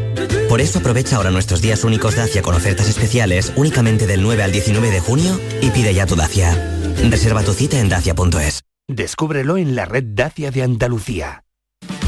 Por eso aprovecha ahora nuestros días únicos Dacia con ofertas especiales únicamente del 9 al 19 de junio y pide ya tu Dacia. Reserva tu cita en dacia.es. Descúbrelo en la red Dacia de Andalucía.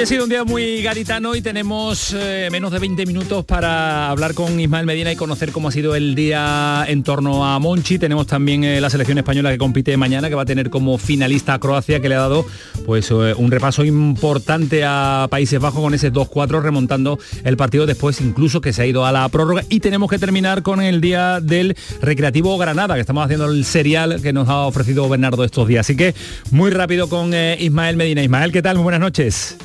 Ha sido un día muy garitano y tenemos eh, menos de 20 minutos para hablar con Ismael Medina y conocer cómo ha sido el día en torno a Monchi. Tenemos también eh, la selección española que compite mañana, que va a tener como finalista a Croacia, que le ha dado pues eh, un repaso importante a Países Bajos con ese 2-4, remontando el partido después incluso que se ha ido a la prórroga. Y tenemos que terminar con el día del Recreativo Granada, que estamos haciendo el serial que nos ha ofrecido Bernardo estos días. Así que muy rápido con Ismael Medina. Ismael, ¿qué tal? Muy buenas noches.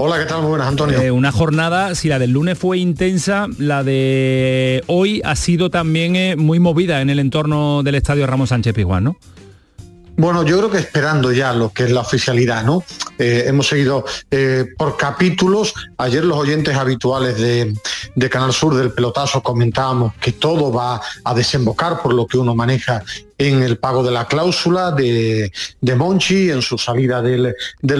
Hola, ¿qué tal? Muy buenas, Antonio. Eh, una jornada, si la del lunes fue intensa, la de hoy ha sido también eh, muy movida en el entorno del estadio Ramón Sánchez Pizjuán, ¿no? Bueno, yo creo que esperando ya lo que es la oficialidad, ¿no? Eh, hemos seguido eh, por capítulos. Ayer los oyentes habituales de, Canal Sur del pelotazo comentábamos que todo va a desembocar por lo que uno maneja en el pago de la cláusula de, Monchi, en su salida del,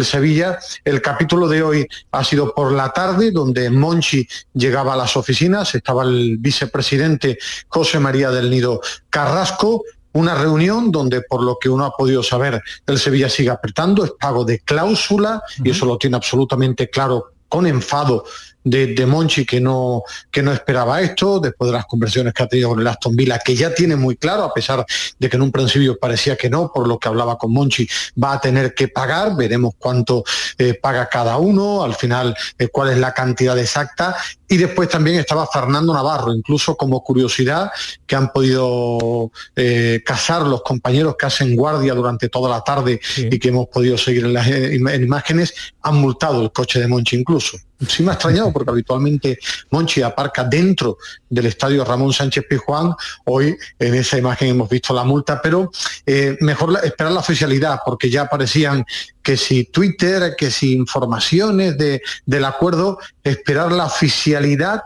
Sevilla. El capítulo de hoy ha sido por la tarde, donde Monchi llegaba a las oficinas, estaba el vicepresidente José María del Nido Carrasco, una reunión donde, por lo que uno ha podido saber, el Sevilla sigue apretando, es pago de cláusula, y eso lo tiene absolutamente claro con enfado de, de, Monchi que no, que no esperaba esto, después de las conversiones que ha tenido con el Aston Villa, que ya tiene muy claro, a pesar de que en un principio parecía que no, por lo que hablaba con Monchi, va a tener que pagar, veremos cuánto eh, paga cada uno, al final eh, cuál es la cantidad exacta. Y después también estaba Fernando Navarro, incluso como curiosidad, que han podido eh, cazar los compañeros que hacen guardia durante toda la tarde sí. y que hemos podido seguir en las en imágenes, han multado el coche de Monchi incluso. Sí me ha extrañado porque habitualmente Monchi aparca dentro del estadio Ramón Sánchez Pizjuán. Hoy en esa imagen hemos visto la multa, pero eh, mejor la, esperar la oficialidad porque ya aparecían que si Twitter, que si informaciones de, del acuerdo, esperar la oficialidad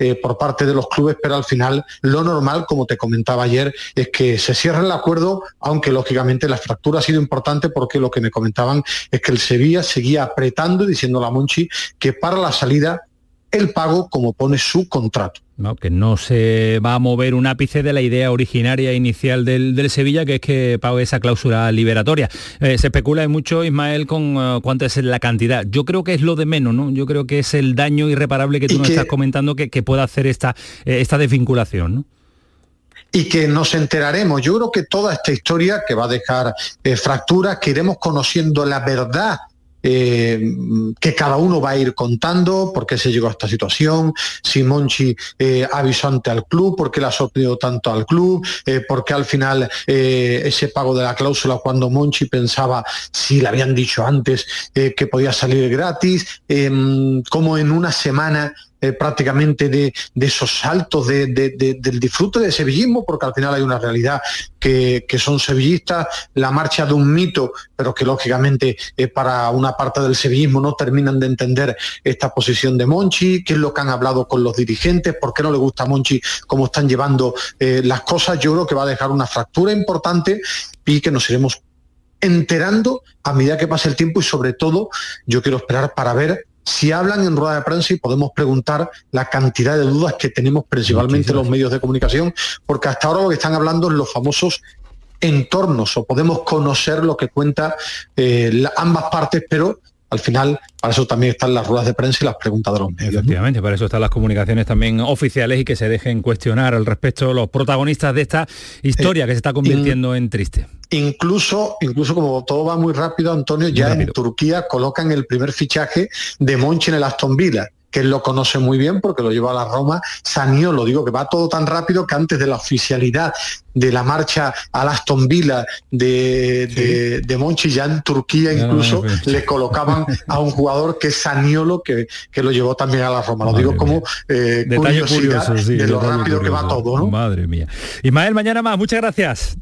eh, por parte de los clubes, pero al final lo normal, como te comentaba ayer, es que se cierre el acuerdo, aunque lógicamente la fractura ha sido importante porque lo que me comentaban es que el Sevilla seguía apretando y diciendo a Monchi que para la salida el pago como pone su contrato. No, que no se va a mover un ápice de la idea originaria inicial del, del Sevilla, que es que pague esa cláusula liberatoria. Eh, se especula mucho, Ismael, con uh, cuánto es la cantidad. Yo creo que es lo de menos, ¿no? Yo creo que es el daño irreparable que tú nos que, estás comentando que, que pueda hacer esta, eh, esta desvinculación, ¿no? y que nos enteraremos. Yo creo que toda esta historia que va a dejar eh, fracturas, que iremos conociendo la verdad eh, que cada uno va a ir contando por qué se llegó a esta situación, si Monchi eh, avisó ante al club, por qué le ha sorprendido tanto al club, eh, por qué al final eh, ese pago de la cláusula cuando Monchi pensaba, si le habían dicho antes, eh, que podía salir gratis, em, como en una semana eh, prácticamente de, esos saltos de, de, del disfrute de sevillismo, porque al final hay una realidad que, que son sevillistas, la marcha de un mito, pero que lógicamente eh, para una parte del sevillismo no terminan de entender esta posición de Monchi, qué es lo que han hablado con los dirigentes, por qué no le gusta a Monchi cómo están llevando eh, las cosas, yo creo que va a dejar una fractura importante y que nos iremos enterando a medida que pase el tiempo y sobre todo yo quiero esperar para ver si hablan en rueda de prensa y podemos preguntar la cantidad de dudas que tenemos principalmente los medios de comunicación, porque hasta ahora lo que están hablando es los famosos entornos o podemos conocer lo que cuenta eh, la, ambas partes, pero al final para eso también están las ruedas de prensa y las preguntas de los medios. Efectivamente, ¿no? para eso están las comunicaciones también oficiales y que se dejen cuestionar al respecto los protagonistas de esta historia eh, que se está convirtiendo in, en triste. Incluso, incluso como todo va muy rápido, Antonio, muy ya rápido. en Turquía colocan el primer fichaje de Monchi en el Aston Villa que él lo conoce muy bien porque lo lleva a la Roma. Saniolo, digo que va todo tan rápido que antes de la oficialidad de la marcha al Aston Villa de, de, Monchi, ya en Turquía incluso le colocaban a un jugador que es Saniolo, que, que lo llevó también a la Roma. Lo digo como eh, curiosidad de lo rápido que va todo. ¿no? Madre mía. Ismael, mañana más. Muchas gracias.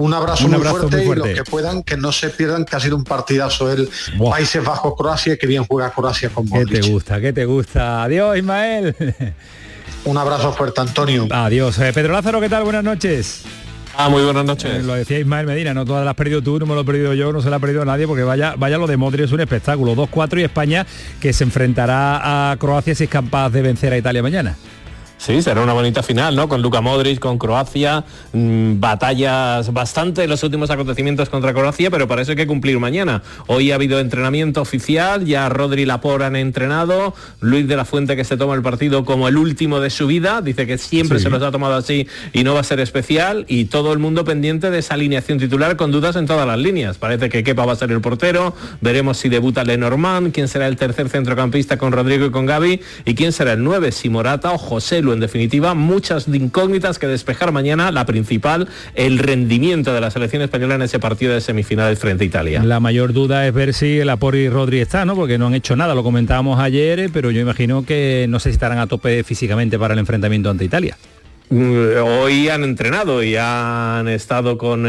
Un abrazo, muy, fuerte y los que puedan que no se pierdan que ha sido un partidazo el Países Bajos Croacia que bien juega Croacia con ¿Qué te gusta? ¿Qué te gusta? Adiós Ismael. Un abrazo fuerte Antonio. Adiós. Eh, Pedro Lázaro, ¿qué tal? Buenas noches. Ah, muy buenas noches. Eh, lo decía Ismael Medina, no todas las has perdido tú, no me lo he perdido yo, no se la ha perdido nadie, porque vaya, vaya lo de Modri es un espectáculo. 2-4 y España que se enfrentará a Croacia si es capaz de vencer a Italia mañana. Sí, será una bonita final, ¿no? Con Luka Modric, con Croacia, mm, batallas bastante en los últimos acontecimientos contra Croacia, pero para eso hay que cumplir mañana. Hoy ha habido entrenamiento oficial, ya Rodri y Lapor han entrenado, Luis de la Fuente que se toma el partido como el último de su vida, dice que siempre se los ha tomado así y no va a ser especial, y todo el mundo pendiente de esa alineación titular con dudas en todas las líneas. Parece que Kepa va a ser el portero, veremos si debuta Lenormand, quién será el tercer centrocampista con Rodrigo y con Gaby, y quién será el 9, si Morata o José en definitiva muchas incógnitas que despejar mañana, la principal, el rendimiento de la selección española en ese partido de semifinales frente a Italia. La mayor duda es ver si el Apori y Rodri está, ¿no? Porque no han hecho nada, lo comentábamos ayer, pero yo imagino que no sé si estarán a tope físicamente para el enfrentamiento ante Italia. Mm, hoy han entrenado y han estado con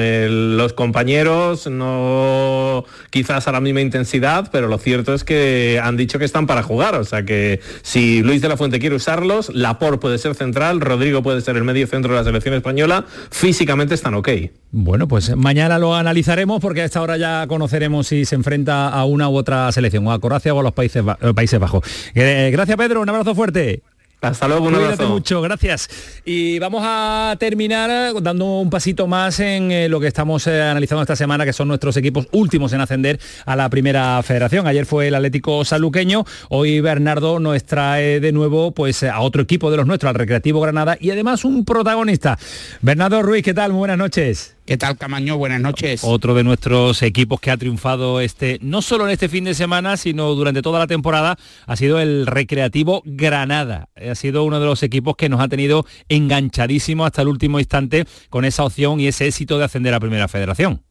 los compañeros, no quizás a la misma intensidad, pero lo cierto es que han dicho que están para jugar. O sea que si Luis de la Fuente quiere usarlos, Lapor puede ser central, Rodrigo puede ser el medio centro de la selección española, físicamente están ok. Bueno, pues mañana lo analizaremos porque a esta hora ya conoceremos si se enfrenta a una u otra selección, o a Croacia o a los Países, eh, Bajos. Eh, gracias Pedro, un abrazo fuerte. Hasta luego, un Cuídate mucho, gracias. Y vamos a terminar dando un pasito más en eh, lo que estamos eh, analizando esta semana, que son nuestros equipos últimos en ascender a la primera federación. Ayer fue el Atlético Saluqueño, hoy Bernardo nos trae de nuevo pues a otro equipo de los nuestros, al Recreativo Granada, y además un protagonista. Bernardo Ruiz, ¿qué tal? Muy buenas noches. ¿Qué tal, Camaño? Buenas noches. Otro de nuestros equipos que ha triunfado este, no solo en este fin de semana, sino durante toda la temporada, ha sido el Recreativo Granada. Ha sido uno de los equipos que nos ha tenido enganchadísimo hasta el último instante con esa opción y ese éxito de ascender a Primera Federación.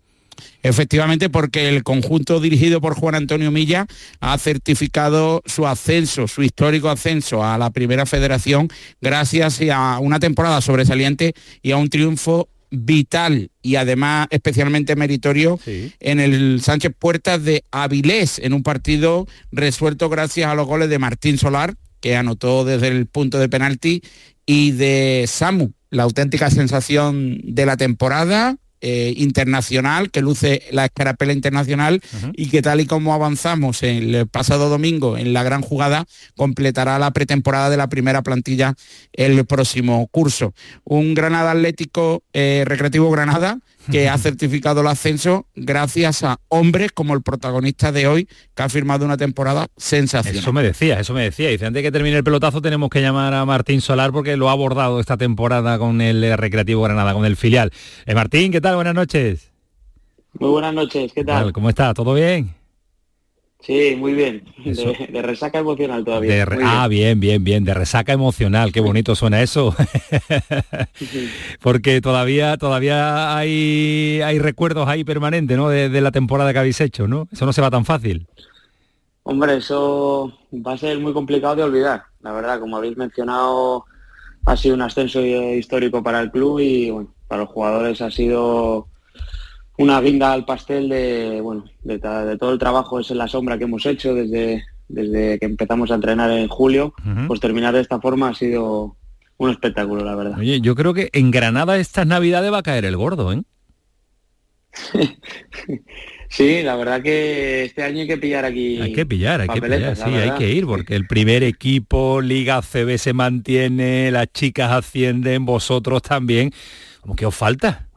Efectivamente, porque el conjunto dirigido por Juan Antonio Milla ha certificado su ascenso, su histórico ascenso a la Primera Federación gracias a una temporada sobresaliente y a un triunfo vital y además especialmente meritorio en el Sánchez Puertas de Avilés, en un partido resuelto gracias a los goles de Martín Solar, que anotó desde el punto de penalti, y de Samu, la auténtica sensación de la temporada, eh, internacional, que luce la escarapela internacional y que tal y como avanzamos el pasado domingo en la gran jugada, completará la pretemporada de la primera plantilla el próximo curso. Un Granada Atlético eh, Recreativo Granada que ha certificado el ascenso gracias a hombres como el protagonista de hoy, que ha firmado una temporada sensacional. Eso me decía, eso me decía. Dice, antes de que termine el pelotazo tenemos que llamar a Martín Solar porque lo ha abordado esta temporada con el Recreativo Granada, con el filial. Eh, Martín, ¿qué tal? Buenas noches. Muy buenas noches, ¿qué tal? ¿Cómo está? ¿Todo bien? Sí, muy bien. De, resaca emocional todavía. ah, bien. bien, bien, De resaca emocional. Qué bonito suena eso. [LAUGHS] Porque todavía, todavía hay, hay recuerdos ahí permanentes, ¿no? De, la temporada que habéis hecho, ¿no? Eso no se va tan fácil. Hombre, eso va a ser muy complicado de olvidar. La verdad, como habéis mencionado, ha sido un ascenso histórico para el club y bueno, para los jugadores ha sido una guinda al pastel de, bueno, de, todo el trabajo es en la sombra que hemos hecho desde, desde que empezamos a entrenar en julio, pues terminar de esta forma ha sido un espectáculo, la verdad. Oye, yo creo que en Granada estas navidades va a caer el gordo, ¿eh? [LAUGHS] sí, la verdad que este año hay que pillar aquí. Hay que pillar, hay que pillar, sí, hay que ir, porque el primer equipo, Liga CB se mantiene, las chicas ascienden, vosotros también. ¿Cómo que os falta?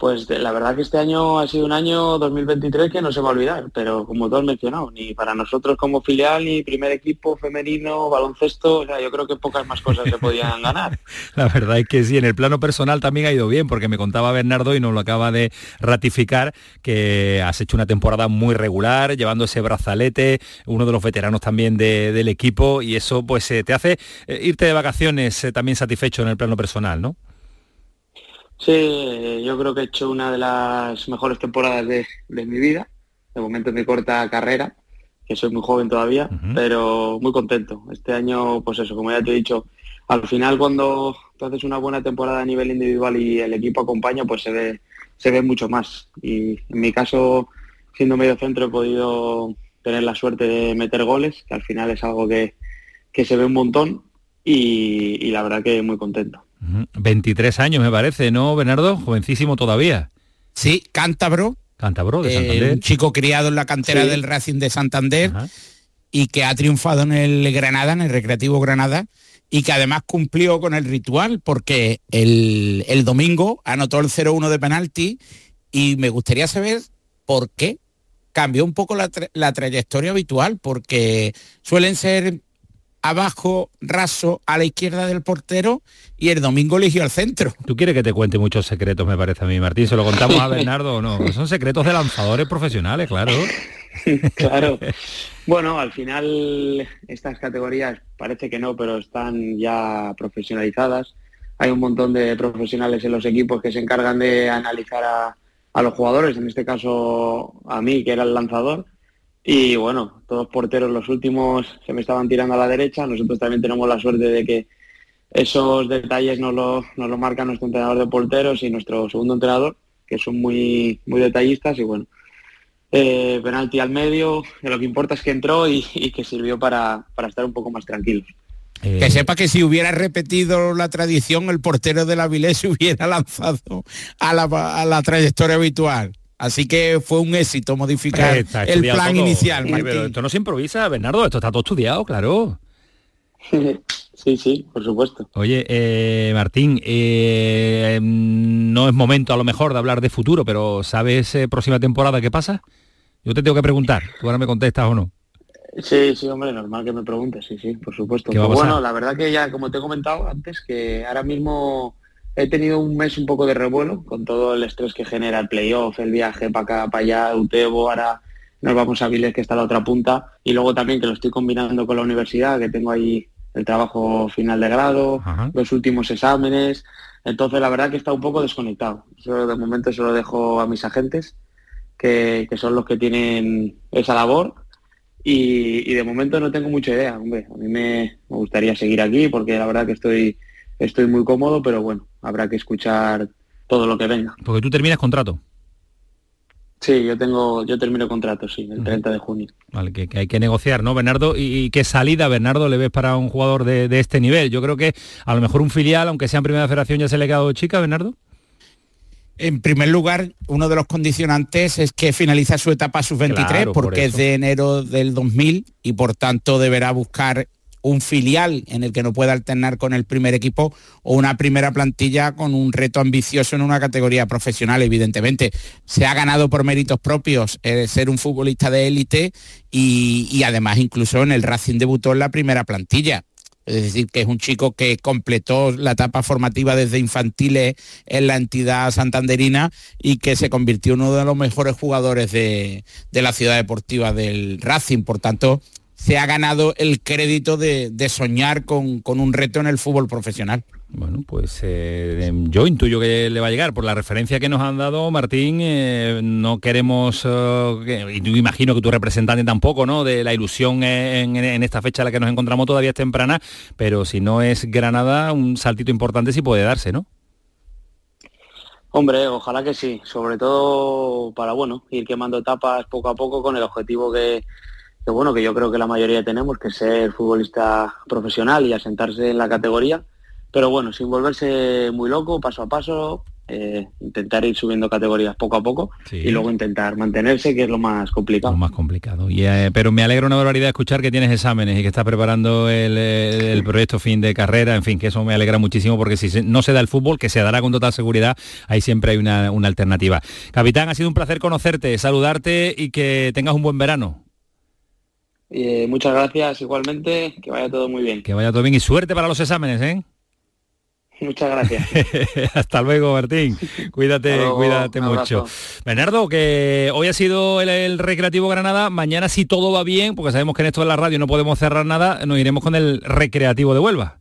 Pues la verdad que este año ha sido un año 2023 que no se va a olvidar, pero como tú has mencionado, ni para nosotros como filial, ni primer equipo femenino, baloncesto, o sea, yo creo que pocas más cosas se podían [LAUGHS] ganar. La verdad es que sí, en el plano personal también ha ido bien, porque me contaba Bernardo y nos lo acaba de ratificar, que has hecho una temporada muy regular, llevando ese brazalete, uno de los veteranos también del equipo, y eso pues eh, te hace eh, irte de vacaciones eh, también satisfecho en el plano personal, ¿no? Sí, yo creo que he hecho una de las mejores temporadas de, mi vida, de momento en mi corta carrera, que soy muy joven todavía, pero muy contento. Este año, pues eso, como ya te he dicho, al final cuando tú haces una buena temporada a nivel individual y el equipo acompaña, pues se ve, se ve mucho más. Y en mi caso, siendo medio centro, he podido tener la suerte de meter goles, que al final es algo que, se ve un montón y la verdad que muy contento. 23 años me parece, ¿no, Bernardo? Jovencísimo todavía. Sí, cántabro. Cántabro, de eh, Santander. un chico criado en la cantera del Racing de Santander y que ha triunfado en el Granada, en el Recreativo Granada, y que además cumplió con el ritual porque el, domingo anotó el 0-1 de penalti y me gustaría saber por qué cambió un poco la, la trayectoria habitual, porque suelen ser abajo, raso, a la izquierda del portero y el domingo eligió al centro. Tú quieres que te cuente muchos secretos, me parece a mí, Martín. ¿Se lo contamos a [LAUGHS] Bernardo o no? Son secretos de lanzadores profesionales, claro. [LAUGHS] claro. Bueno, al final estas categorías parece que no, pero están ya profesionalizadas. Hay un montón de profesionales en los equipos que se encargan de analizar a, a los jugadores, en este caso a mí, que era el lanzador y bueno, todos porteros los últimos se me estaban tirando a la derecha. Nosotros también tenemos la suerte de que esos detalles nos lo, nos lo marca nuestro entrenador de porteros y nuestro segundo entrenador, que son muy, muy detallistas. Y bueno, eh, penalti al medio, lo que importa es que entró y, que sirvió para, estar un poco más tranquilos. Que sepa que si hubiera repetido la tradición, el portero de la Vilés se [LAUGHS] hubiera lanzado a la, a la trayectoria habitual. Así que fue un éxito modificar el plan inicial. pero esto no se improvisa, Bernardo, esto está todo estudiado, claro. Sí, sí, por supuesto. Oye, eh, Martín, eh, no es momento a lo mejor de hablar de futuro, pero ¿sabes eh, próxima temporada qué pasa? Yo te tengo que preguntar, tú ahora me contestas o no. Sí, sí, hombre, normal que me preguntes, sí, sí, por supuesto. Pues bueno, la verdad que ya, como te he comentado antes, que ahora mismo he tenido un mes un poco de revuelo con todo el estrés que genera el playoff, el viaje para acá, para allá, Utebo, ahora nos vamos a Viles que está a la otra punta. Y luego también que lo estoy combinando con la universidad, que tengo ahí el trabajo final de grado, los últimos exámenes, entonces la verdad que está un poco desconectado. Yo de momento se lo dejo a mis agentes, que, son los que tienen esa labor. Y, de momento no tengo mucha idea, hombre, a mí me, me gustaría seguir aquí porque la verdad que estoy estoy muy cómodo, pero bueno, habrá que escuchar todo lo que venga. Porque tú terminas contrato. Sí, yo tengo, yo termino contrato, sí, el 30 de junio. Vale, que, hay que negociar, ¿no, Bernardo? ¿Y, qué salida, Bernardo, le ves para un jugador de, este nivel? Yo creo que a lo mejor un filial, aunque sea en primera federación, ya se le ha quedado chica, Bernardo. En primer lugar, uno de los condicionantes es que finaliza su etapa sub-23 porque es de enero del 2000 y por tanto deberá buscar un filial en el que no pueda alternar con el primer equipo o una primera plantilla con un reto ambicioso en una categoría profesional, evidentemente. Se ha ganado por méritos propios ser un futbolista de élite y, además incluso en el Racing debutó en la primera plantilla. Es decir, que es un chico que completó la etapa formativa desde infantiles en la entidad santanderina y que se convirtió en uno de los mejores jugadores de, de la ciudad deportiva del Racing. Por tanto, se ha ganado el crédito de, soñar con, un reto en el fútbol profesional. Bueno, pues eh, yo intuyo que le va a llegar. Por la referencia que nos han dado, Martín, eh, no queremos, eh, y imagino que tu representante tampoco, ¿no? De la ilusión en, esta fecha en la que nos encontramos todavía es temprana, pero si no es Granada, un saltito importante sí puede darse, ¿no? Hombre, ojalá que sí, sobre todo para, bueno, ir quemando etapas poco a poco con el objetivo que, que bueno, que yo creo que la mayoría tenemos, que ser futbolista profesional y asentarse en la categoría, pero bueno, sin volverse muy loco, paso a paso, eh, intentar ir subiendo categorías poco a poco y luego intentar mantenerse, que es lo más complicado. Lo más complicado. Y, eh, pero me alegra una barbaridad escuchar que tienes exámenes y que estás preparando el, proyecto fin de carrera, en fin, que eso me alegra muchísimo porque si no se da el fútbol, que se dará con total seguridad, ahí siempre hay una, alternativa. Capitán, ha sido un placer conocerte, saludarte y que tengas un buen verano. Eh, muchas gracias igualmente, que vaya todo muy bien. Que vaya todo bien y suerte para los exámenes, ¿eh? [LAUGHS] Muchas gracias. [LAUGHS] Hasta luego, Martín. Cuídate, cuídate mucho. Bernardo, que hoy ha sido el, Recreativo Granada, mañana si todo va bien, porque sabemos que en esto de la radio no podemos cerrar nada, nos iremos con el Recreativo de Huelva.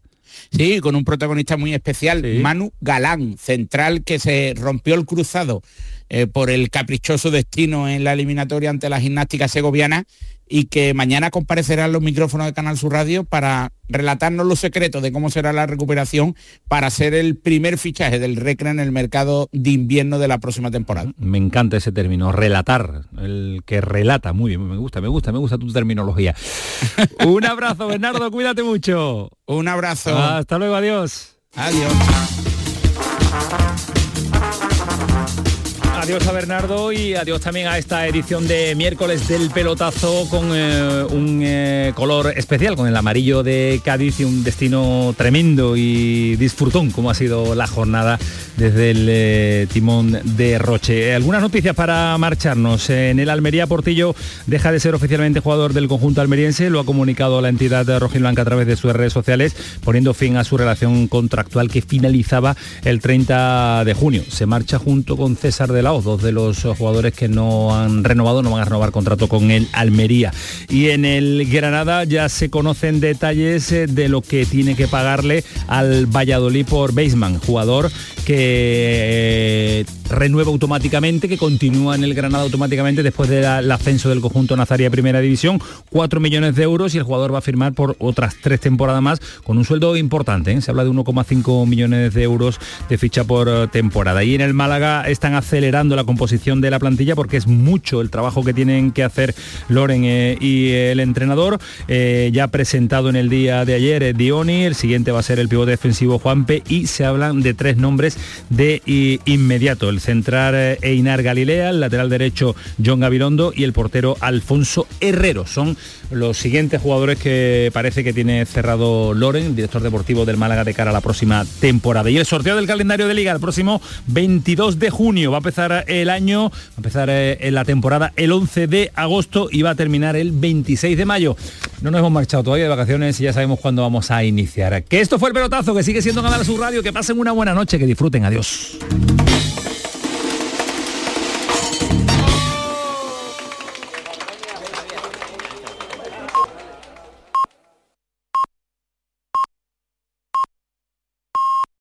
Sí, con un protagonista muy especial, Manu Galán, central que se rompió el cruzado eh, por el caprichoso destino en la eliminatoria ante la gimnástica segoviana y que mañana comparecerán los micrófonos de Canal Sur Radio para relatarnos los secretos de cómo será la recuperación para ser el primer fichaje del Recre en el mercado de invierno de la próxima temporada. Me encanta ese término, relatar, el que relata, muy bien, me gusta, me gusta, me gusta tu terminología. [LAUGHS] Un abrazo, Bernardo, cuídate mucho. Un abrazo. Hasta luego, adiós. Adiós. Adiós a Bernardo y adiós también a esta edición de miércoles del pelotazo con eh, un eh, color especial, con el amarillo de Cádiz y un destino tremendo y disfrutón como ha sido la jornada desde el eh, timón de Roche. Algunas noticias para marcharnos. En el Almería Portillo deja de ser oficialmente jugador del conjunto almeriense, lo ha comunicado la entidad de Rojiblanca a través de sus redes sociales, poniendo fin a su relación contractual que finalizaba el 30 de junio. Se marcha junto con César de la dos de los jugadores que no han renovado, no van a renovar contrato con el Almería. Y en el Granada ya se conocen detalles eh, de lo que tiene que pagarle al Valladolid por Baseman, jugador que eh, renueva automáticamente, que continúa en el Granada automáticamente después del ascenso del conjunto Nazaria Primera División, 4 millones de euros y el jugador va a firmar por otras tres temporadas más con un sueldo importante, ¿eh? se habla de 1,5 millones de euros de ficha por temporada. Y en el Málaga están acelerando la composición de la plantilla porque es mucho el trabajo que tienen que hacer Loren eh, y el entrenador. Eh, ya presentado en el día de ayer eh, Dioni, el siguiente va a ser el pivote defensivo Juanpe y se hablan de tres nombres de inmediato. El central Einar Galilea, el lateral derecho John Gabilondo y el portero Alfonso Herrero. Son los siguientes jugadores que parece que tiene cerrado Loren, director deportivo del Málaga de cara a la próxima temporada. Y el sorteo del calendario de liga el próximo 22 de junio va a empezar el año, va a empezar eh, la temporada el 11 de agosto y va a terminar el 26 de mayo. No nos hemos marchado todavía de vacaciones y ya sabemos cuándo vamos a iniciar. Que esto fue el pelotazo, que sigue siendo Canal Sur Radio, que pasen una buena noche, que disfruten, adiós.